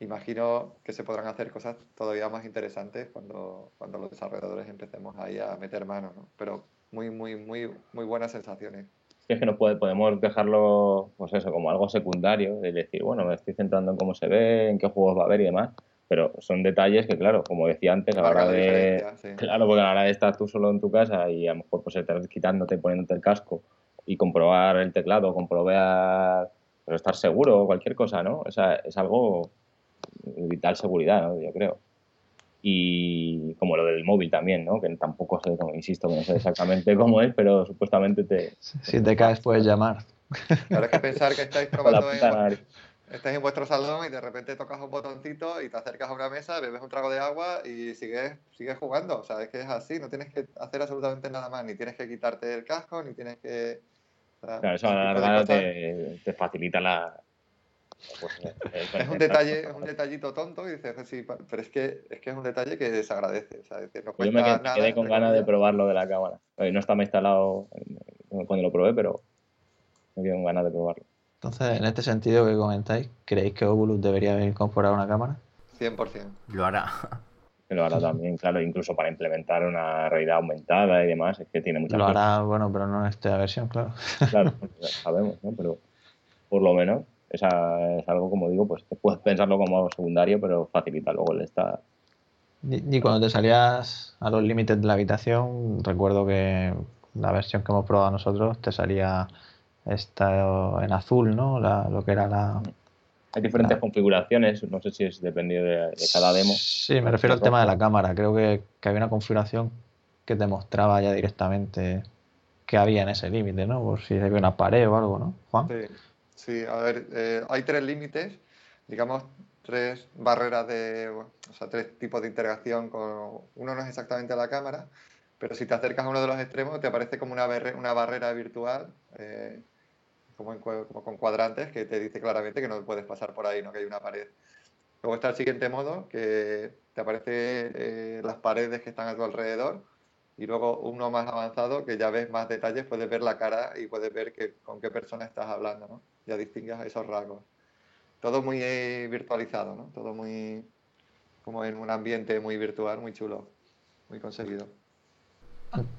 Speaker 4: Imagino que se podrán hacer cosas todavía más interesantes cuando, cuando los desarrolladores empecemos ahí a meter mano, ¿no? Pero muy, muy, muy, muy buenas sensaciones.
Speaker 5: Es que no puede, podemos dejarlo, pues eso, como algo secundario, de decir, bueno, me estoy centrando en cómo se ve, en qué juegos va a haber y demás, pero son detalles que, claro, como decía antes, a la hora de...
Speaker 4: sí.
Speaker 5: Claro, porque a la hora de estar tú solo en tu casa y a lo mejor pues estar quitándote, poniéndote el casco y comprobar el teclado, comprobar, pero estar seguro o cualquier cosa, ¿no? O sea, es algo de vital seguridad, ¿no? Yo creo. Y como lo del móvil también, ¿no? Que tampoco sé, como insisto, que no sé exactamente cómo es, pero supuestamente te...
Speaker 2: Si te caes, puedes llamar.
Speaker 4: Claro, es que pensar que estáis probando en, estáis en vuestro salón y de repente tocas un botoncito y te acercas a una mesa, bebes un trago de agua y sigues, sigues jugando. O sea, es que es así, no tienes que hacer absolutamente nada más, ni tienes que quitarte el casco, ni tienes que... o sea,
Speaker 5: Claro, eso a la larga te facilita la... pues, el
Speaker 4: Es un detalle, es un detallito tonto y dices, sí, pero es que es que es un detalle que desagradece. O sea, es decir, no
Speaker 5: Yo me quedé,
Speaker 4: nada,
Speaker 5: quedé con ganas de
Speaker 4: comillas.
Speaker 5: probar lo de la cámara. Eh, No estaba instalado eh, cuando lo probé, pero me quedé con ganas de probarlo.
Speaker 2: Entonces, en este sentido que comentáis, ¿creéis que Oculus debería haber incorporado una cámara?
Speaker 4: 100%.
Speaker 1: Lo hará.
Speaker 5: Lo hará también, claro, incluso para implementar una realidad aumentada y demás, es que tiene muchas
Speaker 2: Lo
Speaker 5: cosas.
Speaker 2: hará, bueno, pero no en esta versión, claro.
Speaker 5: Claro, sabemos, ¿no? Pero por lo menos esa es algo, como digo, pues que puedes pensarlo como algo secundario, pero facilita luego el estar.
Speaker 2: Ni cuando te salías a los límites de la habitación, recuerdo que la versión que hemos probado nosotros te salía esta en azul, ¿no? La- lo que era la...
Speaker 5: Hay diferentes configuraciones, no sé si es dependiendo de, de cada demo.
Speaker 2: Sí, me refiero al tema de la cámara. Creo que, que había una configuración que te mostraba ya directamente que había en ese límite, ¿no? Por si había una pared o algo, ¿no? Juan.
Speaker 4: Sí, sí a ver, eh, hay tres límites, digamos, tres barreras de, o sea, tres tipos de interacción con, uno no es exactamente la cámara, pero si te acercas a uno de los extremos te aparece como una, una barrera virtual, eh, como, como, con cuadrantes, que te dice claramente que no puedes pasar por ahí, no que hay una pared. Luego está el siguiente modo, que te aparece eh, las paredes que están a tu alrededor, y luego uno más avanzado, que ya ves más detalles, puedes ver la cara y puedes ver que, con qué persona estás hablando, ¿no? Ya distingas esos rasgos. Todo muy eh, virtualizado, ¿no? Todo muy como en un ambiente muy virtual, muy chulo, muy conseguido.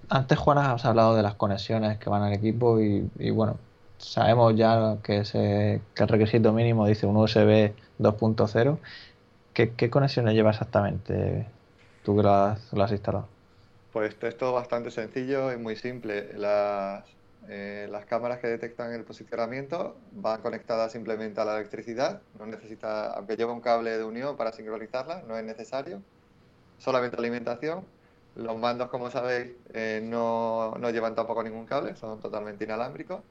Speaker 2: Antes, Juan, has hablado de las conexiones que van al equipo y, bueno, sabemos ya que, ese, que el requisito mínimo dice un USB 2.0. ¿Qué, ¿Qué, conexiones lleva exactamente tú que lo has, instalado?
Speaker 4: Pues esto es todo bastante sencillo y muy simple. Las, eh, las cámaras que detectan el posicionamiento van conectadas simplemente a la electricidad. No necesita, aunque lleva un cable de unión para sincronizarla, no es necesario. Solamente alimentación los mandos, como sabéis, eh, no, no, llevan tampoco ningún cable, son totalmente inalámbricos.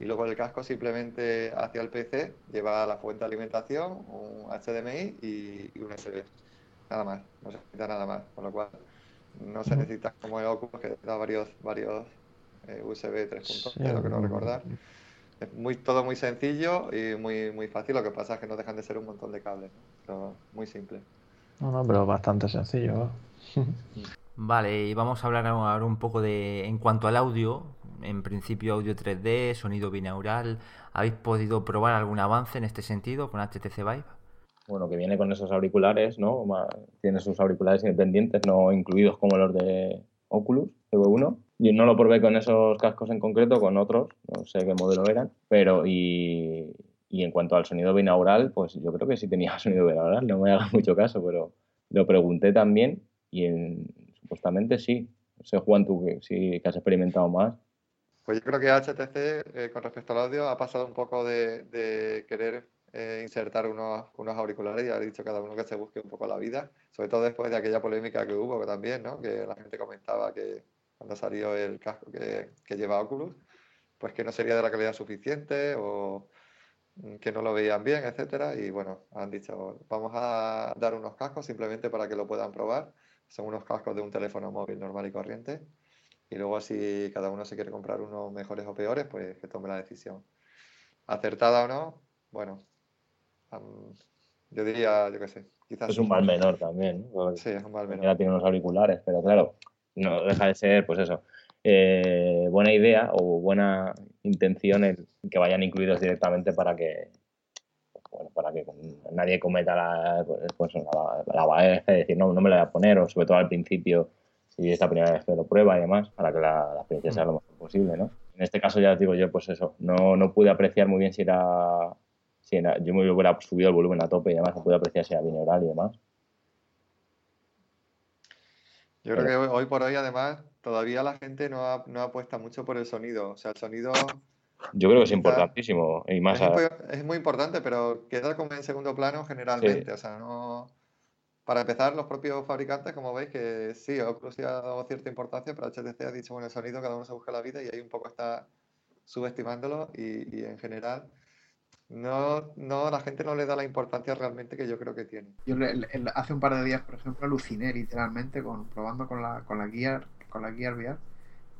Speaker 4: Y luego el casco simplemente hacia el PC lleva la fuente de alimentación, un HDMI y, un USB. Nada más, no se necesita nada más. Con lo cual, no se necesita como el Oculus que da varios, varios eh, USB 3.0, que no recordar. Es muy, todo muy sencillo y muy, muy fácil. Lo que pasa es que no dejan de ser un montón de cables. Pero muy simple.
Speaker 2: No, no, pero bastante sencillo.
Speaker 1: Vale, y vamos a hablar ahora un poco de, en cuanto al audio, en principio audio 3D, sonido binaural, ¿habéis podido probar algún avance en este sentido con HTC Vive?
Speaker 5: Bueno, que viene con esos auriculares, ¿no? Tiene sus auriculares independientes, no incluidos como los de Oculus, TV1. Yo no lo probé con esos cascos en concreto, con otros, no sé qué modelo eran, pero y, y en cuanto al sonido binaural, pues yo creo que sí tenía sonido binaural, no me haga mucho caso, pero lo pregunté también y en, Supuestamente sí. No sé, Juan, tú que sí que has experimentado más.
Speaker 4: Pues yo creo que HTC, eh, con respecto al audio, ha pasado un poco de, querer eh, insertar unos, unos auriculares y ha dicho cada uno que se busque un poco la vida, sobre todo después de aquella polémica que hubo que también, ¿no? que la gente comentaba que cuando salió el casco que, que lleva Oculus, pues que no sería de la calidad suficiente o que no lo veían bien, etcétera, y bueno, han dicho, vamos a dar unos cascos simplemente para que lo puedan probar son unos cascos de un teléfono móvil normal y corriente. Y luego si cada uno se quiere comprar unos mejores o peores, pues que tome la decisión. Acertada o no, bueno, yo diría, yo qué sé,
Speaker 5: quizás... Es un mal menor también.
Speaker 4: sí, es un mal menor.
Speaker 5: Ya tiene unos auriculares, pero claro, no deja de ser, pues eso, eh, buena idea o buena intención el que vayan incluidos directamente para que bueno, para que nadie cometa la, pues, pues la, de decir, no, no me la voy a poner, o sobre todo al principio, si es la primera vez que lo prueba y demás, para que la, experiencia sea lo mejor posible, ¿no? En este caso ya digo yo, pues eso, no, no pude apreciar muy bien si era, si era, yo me hubiera subido el volumen a tope y además no pude apreciar si era binaural y demás.
Speaker 4: Yo creo que hoy por hoy, además, todavía la gente no, no apuesta mucho por el sonido. O sea, el sonido
Speaker 5: yo creo que es importantísimo. Y más
Speaker 4: es, muy, importante, pero queda como en segundo plano generalmente. O sea, no. Para empezar, los propios fabricantes, como veis, que sí, Oculus ha dado cierta importancia, pero HTC ha dicho, bueno, el sonido cada uno se busca la vida y ahí un poco está subestimándolo y, en general no, no, la gente no le da la importancia realmente que yo creo que tiene.
Speaker 6: Yo hace un par de días, por ejemplo, aluciné literalmente con, probando con la, con la guía con la guía VR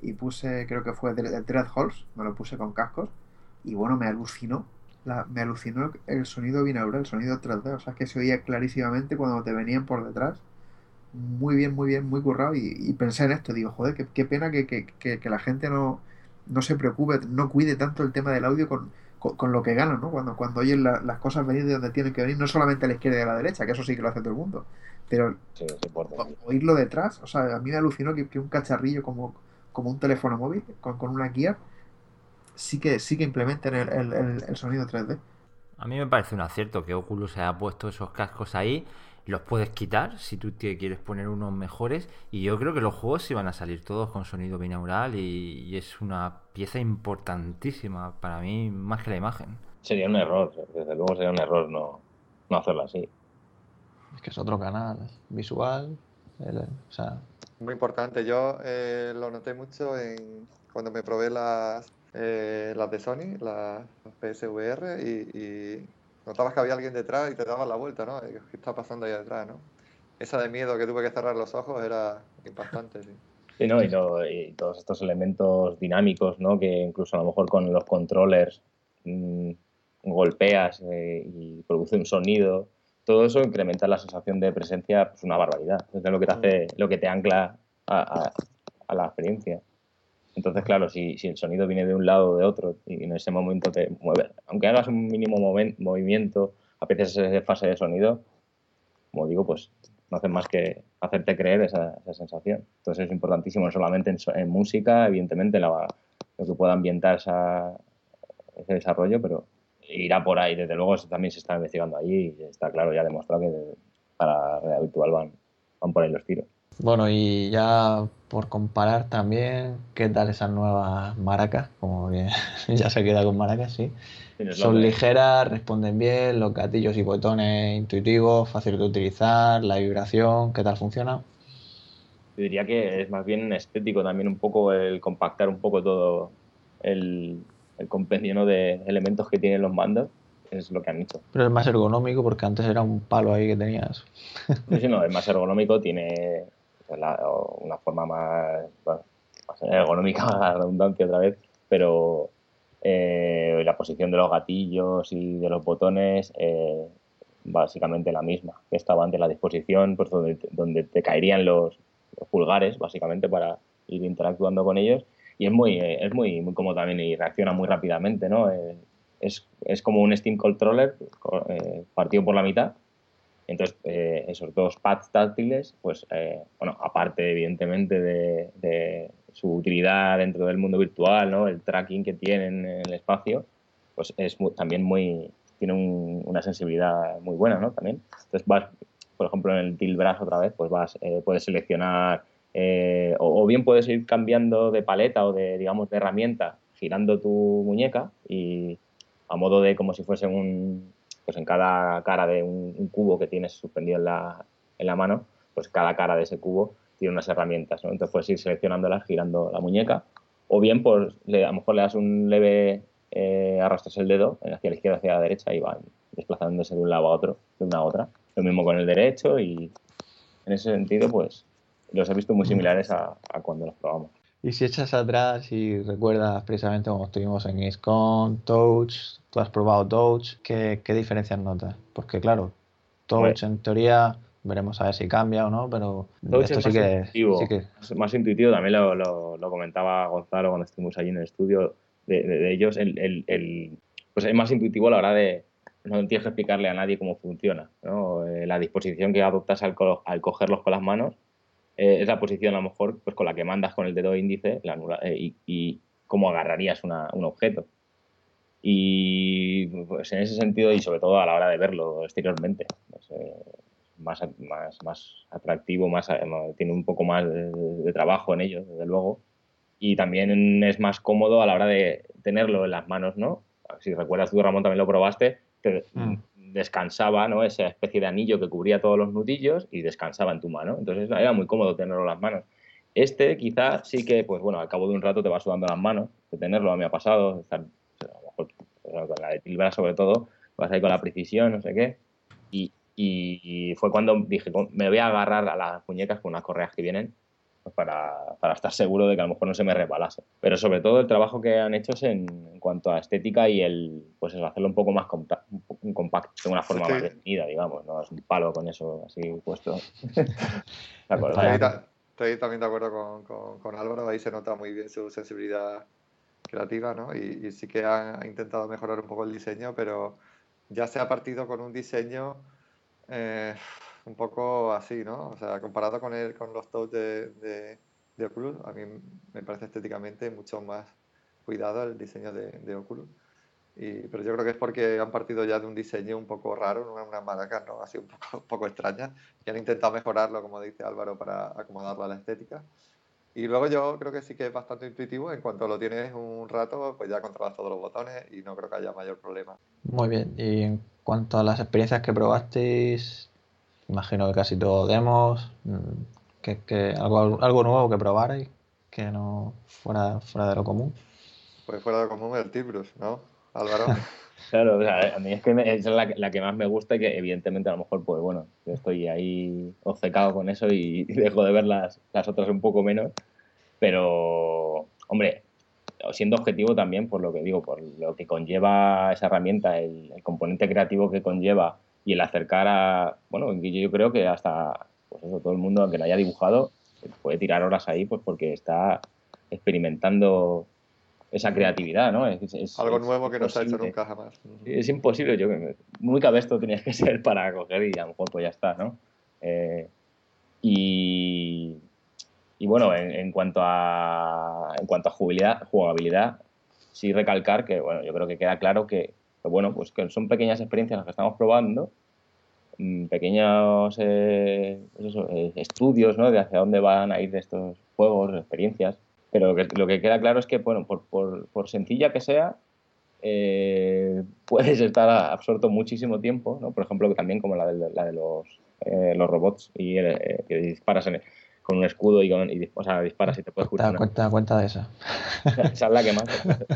Speaker 6: y puse, creo que fue de Dreadhalls, me lo puse con cascos y bueno, me alucinó, la, me alucinó el sonido binaural, el sonido 3D, o sea, que se oía clarísimamente cuando te venían por detrás. Muy bien, muy bien, muy currado y, pensé en esto, digo, joder, qué, pena que, que, que, la gente no, no se preocupe, no cuide tanto el tema del audio con, con, lo que ganan, ¿no? Cuando, cuando oyen las cosas venir de donde tienen que venir, no solamente a la izquierda y a la derecha, que eso sí que lo hace todo el mundo, pero oírlo detrás, o sea, a mí me alucinó que, que un cacharrillo como, como un teléfono móvil con, una guía, sí que, sí que implementen el, sonido 3D.
Speaker 1: A mí me parece un acierto que Oculus haya puesto esos cascos ahí. Los puedes quitar si tú te quieres poner unos mejores. Y yo creo que los juegos iban a salir todos con sonido binaural y, es una pieza importantísima para mí, más que la imagen.
Speaker 5: Sería un error, desde luego sería un error no, no hacerlo así.
Speaker 2: Es que es otro canal visual. o sea,
Speaker 4: Muy importante. Yo eh, lo noté mucho en, cuando me probé las, eh, las de Sony, las PSVR, y, y notabas que había alguien detrás y te dabas la vuelta, ¿no? ¿Qué está pasando ahí detrás, no? Esa de miedo que tuve que cerrar los ojos era impactante, sí.
Speaker 5: Sí, ¿no? y, lo- y todos estos elementos dinámicos, ¿no? Que incluso a lo mejor con los controllers mm, golpeas eh, y produce un sonido. Todo eso incrementa la sensación de presencia, pues una barbaridad. Es lo que te hace, lo que te ancla a, a- a la experiencia. Entonces, claro, si, si el sonido viene de un lado o de otro y en ese momento te mueve, aunque hagas un mínimo movimiento, a veces esa fase de sonido, como digo, pues no hacen más que hacerte creer esa, esa sensación. Entonces es importantísimo, no solamente en, en música, evidentemente, la- lo que pueda ambientar esa- ese desarrollo, pero irá por ahí. Desde luego eso también se está investigando allí y está claro, ya demostrado que de- para realidad virtual van, van por ahí los tiros.
Speaker 2: Bueno, y ya por comparar también, ¿qué tal esas nuevas maracas? Como que ya se queda con maracas, sí. Son ligeras, responden bien, los gatillos y botones intuitivos, fácil de utilizar, la vibración, ¿qué tal funciona?
Speaker 5: Yo diría que es más bien estético también un poco el compactar un poco todo el, el compendio ¿no? de elementos que tienen los mandos, es lo que han hecho.
Speaker 2: Pero es más ergonómico porque antes era un palo ahí que tenías.
Speaker 5: Sí, sí, no, es más ergonómico, tiene una forma más, más ergonómica, la otra vez, pero eh, la posición de los gatillos y de los botones eh, básicamente la misma que estaba antes la disposición, pues donde, te- caerían los, pulgares, básicamente para ir interactuando con ellos. Y es muy, es muy, muy cómodo también y reacciona muy rápidamente, ¿no? Eh, es, es como un Steam Controller co- eh, partido por la mitad. Entonces, eh, esos dos pads táctiles, pues, eh, bueno, aparte, evidentemente, de, su utilidad dentro del mundo virtual, ¿no? El tracking que tienen en el espacio, pues es mu- también muy, tiene un- una sensibilidad muy buena, ¿no? También. Entonces vas, por ejemplo, en el tilt brush otra vez, pues vas, eh, puedes seleccionar, eh, o, o bien puedes ir cambiando de paleta o de, digamos, de herramienta, girando tu muñeca y a modo de como si fuese un, pues en cada cara de un, cubo que tienes suspendido en la, en la mano, pues cada cara de ese cubo tiene unas herramientas, ¿no? Entonces puedes ir seleccionándolas girando la muñeca, o bien pues le- a lo mejor le das un leve eh, arrastras el dedo hacia la izquierda hacia la derecha y van desplazándose de un lado a otro, de una a otra. Lo mismo con el derecho y en ese sentido pues los he visto muy similares a, cuando los probamos.
Speaker 2: Y si echas atrás y recuerdas precisamente cuando estuvimos en XCOM, Touch, tú has probado Touch, ¿qué, qué diferencias notas? Porque claro, Touch
Speaker 5: Bueno.
Speaker 2: en teoría, veremos a ver si cambia o no, pero
Speaker 5: Touch
Speaker 2: esto
Speaker 5: es
Speaker 2: sí
Speaker 5: más
Speaker 2: que,
Speaker 5: intuitivo.
Speaker 2: sí que
Speaker 5: Es más intuitivo, también lo, lo- lo comentaba Gonzalo cuando estuvimos allí en el estudio de, de- de ellos, el, el- el- pues es más intuitivo a la hora de, no tienes que explicarle a nadie cómo funciona, ¿no? Eh, la disposición que adoptas al, co- al cogerlos con las manos eh, es la posición a lo mejor pues con la que mandas con el dedo índice la anula- eh, y, y cómo agarrarías una- un objeto. Y pues en ese sentido, y sobre todo a la hora de verlo exteriormente, pues, eh, más, más, más atractivo, más, eh, tiene un poco más de, de trabajo en ello, desde luego. Y también es más cómodo a la hora de tenerlo en las manos, ¿no? Si recuerdas tú, Ramón, también lo probaste, te
Speaker 2: Mm.
Speaker 5: descansaba, ¿no? Esa especie de anillo que cubría todos los nudillos y descansaba en tu mano. Entonces era muy cómodo tenerlo en las manos. Este quizá sí que, pues bueno, al cabo de un rato te va sudando las manos de tenerlo, a mí me ha pasado, estar, bueno, con la de Tilbra sobre todo, vas ahí con la precisión, no sé qué, y, y- y fue cuando dije, "Con- me voy a agarrar a las muñecas con unas correas que vienen pues para, para estar seguro de que a lo mejor no se me resbalase. Pero sobre todo el trabajo que han hecho es en, en cuanto a estética y el, pues eso, hacerlo un poco más compa- un compacto, de una forma
Speaker 4: Sí.
Speaker 5: más definida, digamos, no es un palo con eso así puesto. De acuerdo.
Speaker 2: Vale.
Speaker 4: Estoy, ta- estoy también de acuerdo con, con- con Álvaro, ahí se nota muy bien su sensibilidad creativa, ¿no? Y, sí que ha, intentado mejorar un poco el diseño, pero ya se ha partido con un diseño eh, un poco así, ¿no? O sea, comparado con, el, con los touch de, de, de Oculus, a mí me parece estéticamente mucho más cuidado el diseño de, de Oculus. Y, pero yo creo que es porque han partido ya de un diseño un poco raro, una- unas maracas ¿no? así un poco, un poco extrañas, y han intentado mejorarlo, como dice Álvaro, para acomodarlo a la estética. Y luego yo creo que sí que es bastante intuitivo, en cuanto lo tienes un rato, pues ya controlas todos los botones y no creo que haya mayor problema.
Speaker 2: Muy bien. Y en cuanto a las experiencias que probasteis, imagino que casi todo demos. mm, que, que algo, algo nuevo que probarais, que no fuera, fuera de lo común.
Speaker 4: Pues fuera de lo común el Tibrus, ¿no, Álvaro?
Speaker 5: Claro, o sea, a mí es que me- es la, la que más me gusta y que evidentemente a lo mejor, pues bueno, yo estoy ahí obcecado con eso y, dejo de ver las, las otras un poco menos. Pero, hombre, siendo objetivo también por lo que digo, por lo que conlleva esa herramienta, el, el componente creativo que conlleva y el acercar a, bueno, que yo creo que hasta, pues eso, todo el mundo, aunque lo haya dibujado, puede tirar horas ahí, pues porque está experimentando esa creatividad, ¿no? Es- es-
Speaker 4: Algo nuevo que no se ha hecho nunca jamás.
Speaker 5: Es imposible, yo muy cabesto tenías que ser para coger y a lo mejor pues ya está, ¿no? Eh, y, y bueno, en, en cuanto a en cuanto a jugabilidad, jugabilidad, sí recalcar que bueno, yo creo que queda claro que, que, bueno, pues que son pequeñas experiencias las que estamos probando, mm, pequeños eh, pues eso, eh, estudios, ¿no? De hacia dónde van a ir estos juegos, experiencias. Pero lo que, lo que queda claro es que, bueno, por, por, por sencilla que sea, eh, puedes estar absorto muchísimo tiempo, ¿no? Por ejemplo, también como la de, la de los, eh, los robots y eh, que disparas en- con un escudo y, con, y o sea, disparas y te puedes
Speaker 2: Cuenta,
Speaker 5: curar.
Speaker 2: cuenta, cuenta de esa.
Speaker 5: Esa es la que más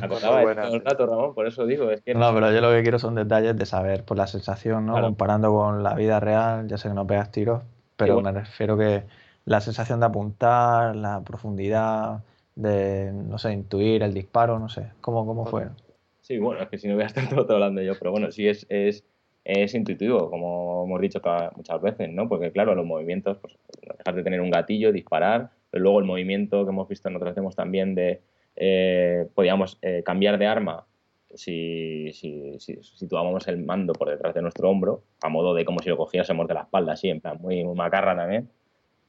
Speaker 5: acordaba todo el
Speaker 4: sí.
Speaker 5: rato, Ramón, por eso digo, es que
Speaker 2: No, pero yo lo que quiero son detalles de saber por la sensación, ¿no?
Speaker 5: Claro.
Speaker 2: Comparando con la vida real, ya sé que no pegas tiros, pero
Speaker 5: bueno.
Speaker 2: me refiero que la sensación de apuntar, la profundidad, de, no sé, intuir el disparo, no sé, ¿cómo, cómo fue?
Speaker 5: Sí, bueno, es que si no voy a estar todo, hablando yo, pero bueno, sí es, es, es intuitivo, como hemos dicho muchas veces, ¿no? Porque claro, los movimientos, pues dejar de tener un gatillo, disparar, pero luego el movimiento que hemos visto en otros demos también de, eh, podíamos eh, cambiar de arma si, si, si situábamos el mando por detrás de nuestro hombro, a modo de como si lo cogiésemos de la espalda, así, en plan muy macarra también.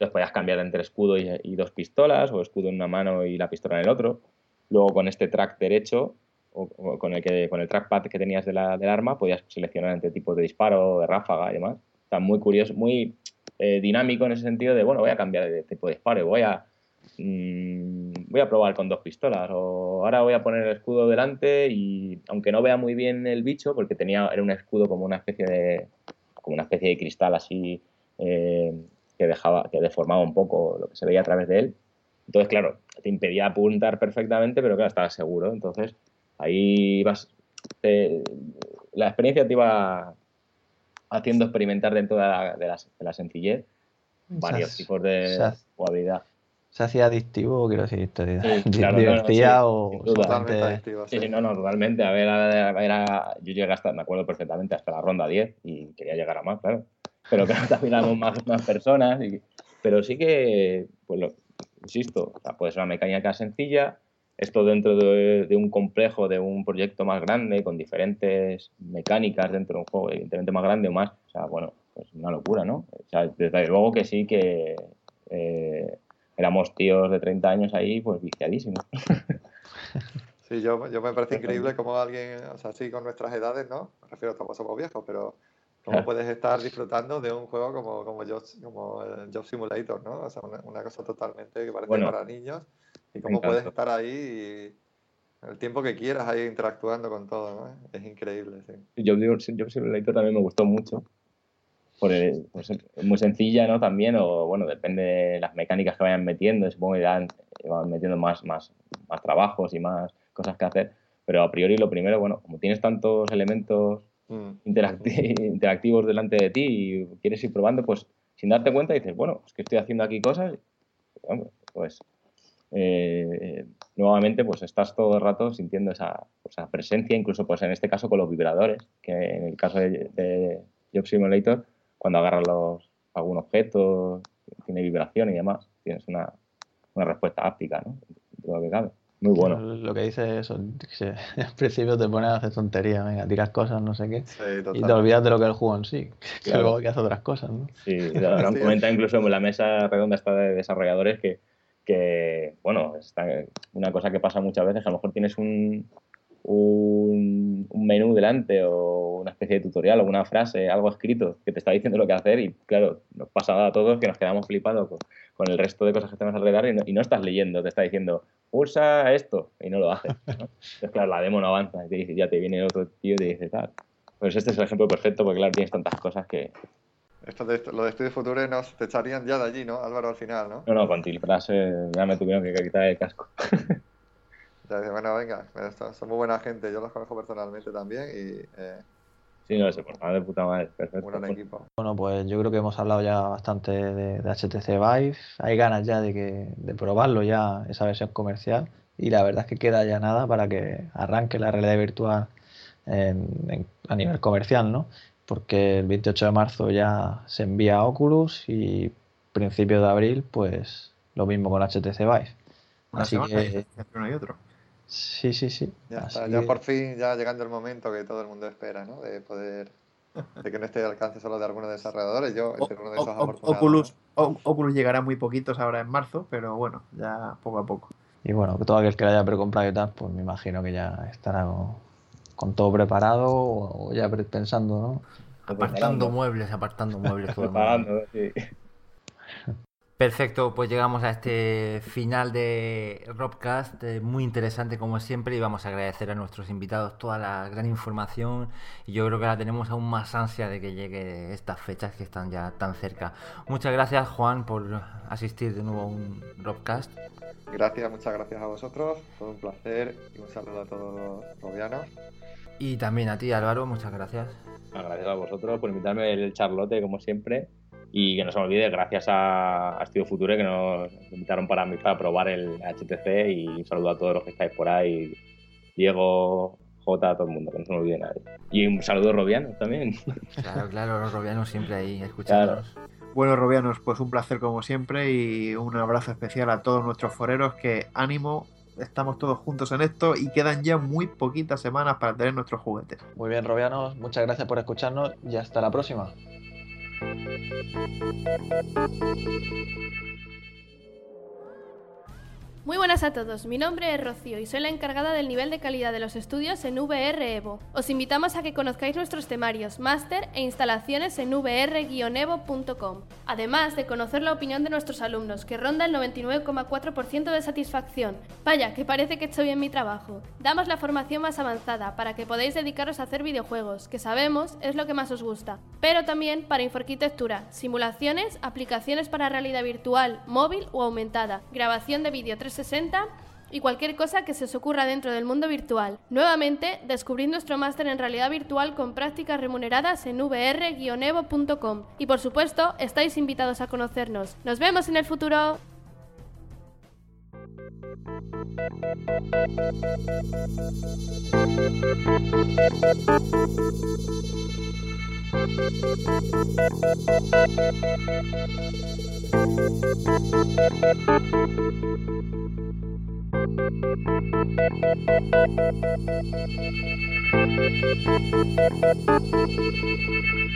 Speaker 5: Entonces podías cambiar entre escudo y, dos pistolas, o escudo en una mano y la pistola en el otro. Luego con este track derecho, o, o con, el que, con el trackpad que tenías de la- del arma, podías seleccionar entre tipos de disparo, de ráfaga y demás. Está muy curioso, muy eh, dinámico en ese sentido de, bueno, voy a cambiar de tipo de disparo, voy a, mm, voy a probar con dos pistolas, o ahora voy a poner el escudo delante y aunque no vea muy bien el bicho, porque tenía, era un escudo como una especie de, como una especie de cristal así, eh, que dejaba, que deformaba un poco lo que se veía a través de él. Entonces, claro, te impedía apuntar perfectamente, pero claro, estabas seguro. Entonces, ahí vas. te- la experiencia te iba haciendo experimentar dentro de la, de la- de la sencillez varios
Speaker 2: Se,
Speaker 5: tipos de
Speaker 2: se
Speaker 5: jugabilidad.
Speaker 2: se hacía adictivo, quiero decir, te
Speaker 5: Sí, claro, no, no,
Speaker 2: divertía
Speaker 5: sí,
Speaker 2: o.
Speaker 4: Totalmente adictivo,
Speaker 5: Sí,
Speaker 4: sí.
Speaker 5: no, no, totalmente. A ver, a- a- era, yo llegué hasta, me acuerdo perfectamente, hasta la ronda 10 y quería llegar a más, claro. Pero claro, también éramos más, más personas. y- pero sí que, pues lo, insisto, o sea, puede ser una mecánica sencilla, esto dentro de, de un complejo, de un proyecto más grande, con diferentes mecánicas dentro de un juego, evidentemente más grande o más. O sea, bueno, pues una locura, ¿no? O sea, desde luego que sí que eh, éramos tíos de 30 años ahí, pues viciadísimos.
Speaker 4: Sí, yo, yo me parece increíble cómo alguien, o sea, sí, con nuestras edades, ¿no? Me refiero, tampoco somos viejos, pero cómo puedes estar disfrutando de un juego como, como, Job, como el Job Simulator, ¿no? O sea, una, una cosa totalmente que parece
Speaker 5: Bueno.
Speaker 4: para niños y cómo puedes estar ahí y el tiempo que quieras ahí interactuando con todo, ¿no? Es increíble, sí.
Speaker 5: Digo, Job Simulator también me gustó mucho. Por el- pues, es muy sencilla, ¿no? También, o bueno, depende de las mecánicas que vayan metiendo. Supongo que irán, van metiendo más, más, más trabajos y más cosas que hacer. Pero a priori, lo primero, bueno, como tienes tantos elementos
Speaker 4: Mm.
Speaker 5: interacti- interactivos delante de ti y quieres ir probando, pues sin darte cuenta dices, bueno, es que estoy haciendo aquí cosas. Pues eh, nuevamente pues estás todo el rato sintiendo esa, esa presencia, incluso pues en este caso con los vibradores, que en el caso de, Job Simulator, cuando agarras los, algún objeto, tiene vibración y demás, tienes una, una respuesta áptica, ¿no? Lo que cabe. Muy bueno.
Speaker 2: Lo que dice eso, que al principio te pones a hacer tonterías, venga, tiras cosas, no sé qué,
Speaker 4: Sí,
Speaker 2: y te olvidas de lo que es el juego en sí, que
Speaker 5: Claro.
Speaker 2: luego hay que hacer otras cosas, ¿no?
Speaker 5: Sí, lo habrán comentado incluso en la mesa redonda esta de desarrolladores que, que, bueno, está una cosa que pasa muchas veces, a lo mejor tienes un, un, un menú delante o una especie de tutorial o una frase, algo escrito que te está diciendo lo que hacer y claro, nos pasa a todos que nos quedamos flipados con, con el resto de cosas que tenemos alrededor y no, y no estás leyendo, te está diciendo, pulsa esto y no lo haces. ¿no? Entonces, claro, la demo no avanza y te dice, ya te viene otro tío y te dice tal. Pues este es el ejemplo perfecto porque, claro, tienes tantas cosas que,
Speaker 4: Esto de, lo de Estudios Futuros nos te echarían ya de allí, ¿no, Álvaro, al final, ¿no?
Speaker 5: No, no, con Tilfras eh, ya me tuvieron que quitar el casco.
Speaker 4: ya dice, bueno, venga, son muy buena gente, yo los conozco personalmente también y... Eh,
Speaker 5: sí, no, se portaban de puta madre, perfecto.
Speaker 4: Un equipo.
Speaker 2: Bueno, pues yo creo que hemos hablado ya bastante de, de HTC Vive, hay ganas ya de, que, de probarlo ya, esa versión comercial, y la verdad es que queda ya nada para que arranque la realidad virtual en, en, a nivel comercial, ¿no? porque el 28 de marzo ya se envía a Oculus y principio de abril, pues lo mismo con HTC Vive.
Speaker 6: Una
Speaker 2: Así que
Speaker 6: uno y otro.
Speaker 2: Sí, sí, sí.
Speaker 4: Ya,
Speaker 2: Así
Speaker 4: está, ya
Speaker 2: que-
Speaker 4: por fin, ya llegando el momento que todo el mundo espera, ¿no? De poder... De que no esté al alcance solo de algunos desarrolladores, yo
Speaker 6: O-
Speaker 4: ser uno de esos
Speaker 6: o-. Oculus, o- Oculus llegará muy poquitos ahora en marzo, pero bueno, ya poco a poco.
Speaker 2: Y bueno, que todo aquel que lo haya precomprado y tal, pues me imagino que ya estará con, con todo preparado o, ya pensando, ¿no?
Speaker 1: Apartando muebles, apartando muebles todo el mundo.
Speaker 5: Preparando, sí.
Speaker 1: Perfecto, pues llegamos a este final de Robcast, eh, muy interesante como siempre y vamos a agradecer a nuestros invitados toda la gran información y yo creo que ahora tenemos aún más ansia de que llegue estas fechas que están ya tan cerca. Muchas gracias Juan por asistir de nuevo a un Robcast.
Speaker 4: Gracias, muchas gracias a vosotros. Fue un placer y un saludo a todos los robianos.
Speaker 1: Y también a ti Álvaro, muchas gracias.
Speaker 5: Gracias a vosotros por invitarme el Charlotte, como siempre. Y que no se me olvide, gracias a, a Estudio Future que nos invitaron para, mí, para probar el HTC. Y un saludo a todos los que estáis por ahí. Diego, J, a todo el mundo, que no se me olvide nadie. Y un saludo a Robiano también.
Speaker 1: Claro, claro, los robianos siempre ahí escuchándonos.
Speaker 6: Bueno, Robianos, pues un placer como siempre y un abrazo especial a todos nuestros foreros que ánimo, estamos todos juntos en esto y quedan ya muy poquitas semanas para tener nuestros juguetes.
Speaker 2: Muy bien, Robianos, muchas gracias por escucharnos y hasta la próxima. Thank you.
Speaker 3: Muy buenas a todos, mi nombre es Rocío y soy la encargada del nivel de calidad de los estudios en VR Evo. Os invitamos a que conozcáis nuestros temarios, máster e instalaciones en vr-evo.com. Además de conocer la opinión de nuestros alumnos, que ronda el 99,4% de satisfacción. Vaya, que parece que hecho bien mi trabajo. Damos la formación más avanzada para que podáis dedicaros a hacer videojuegos, que sabemos es lo que más os gusta. Pero también para inforquitectura, simulaciones, aplicaciones para realidad virtual, móvil o aumentada, grabación de vídeo 360 y cualquier cosa que se os ocurra dentro del mundo virtual. Nuevamente, descubrid nuestro máster en realidad virtual con prácticas remuneradas en vr-evo.com. Y por supuesto, estáis invitados a conocernos. ¡Nos vemos en el futuro! Thank you.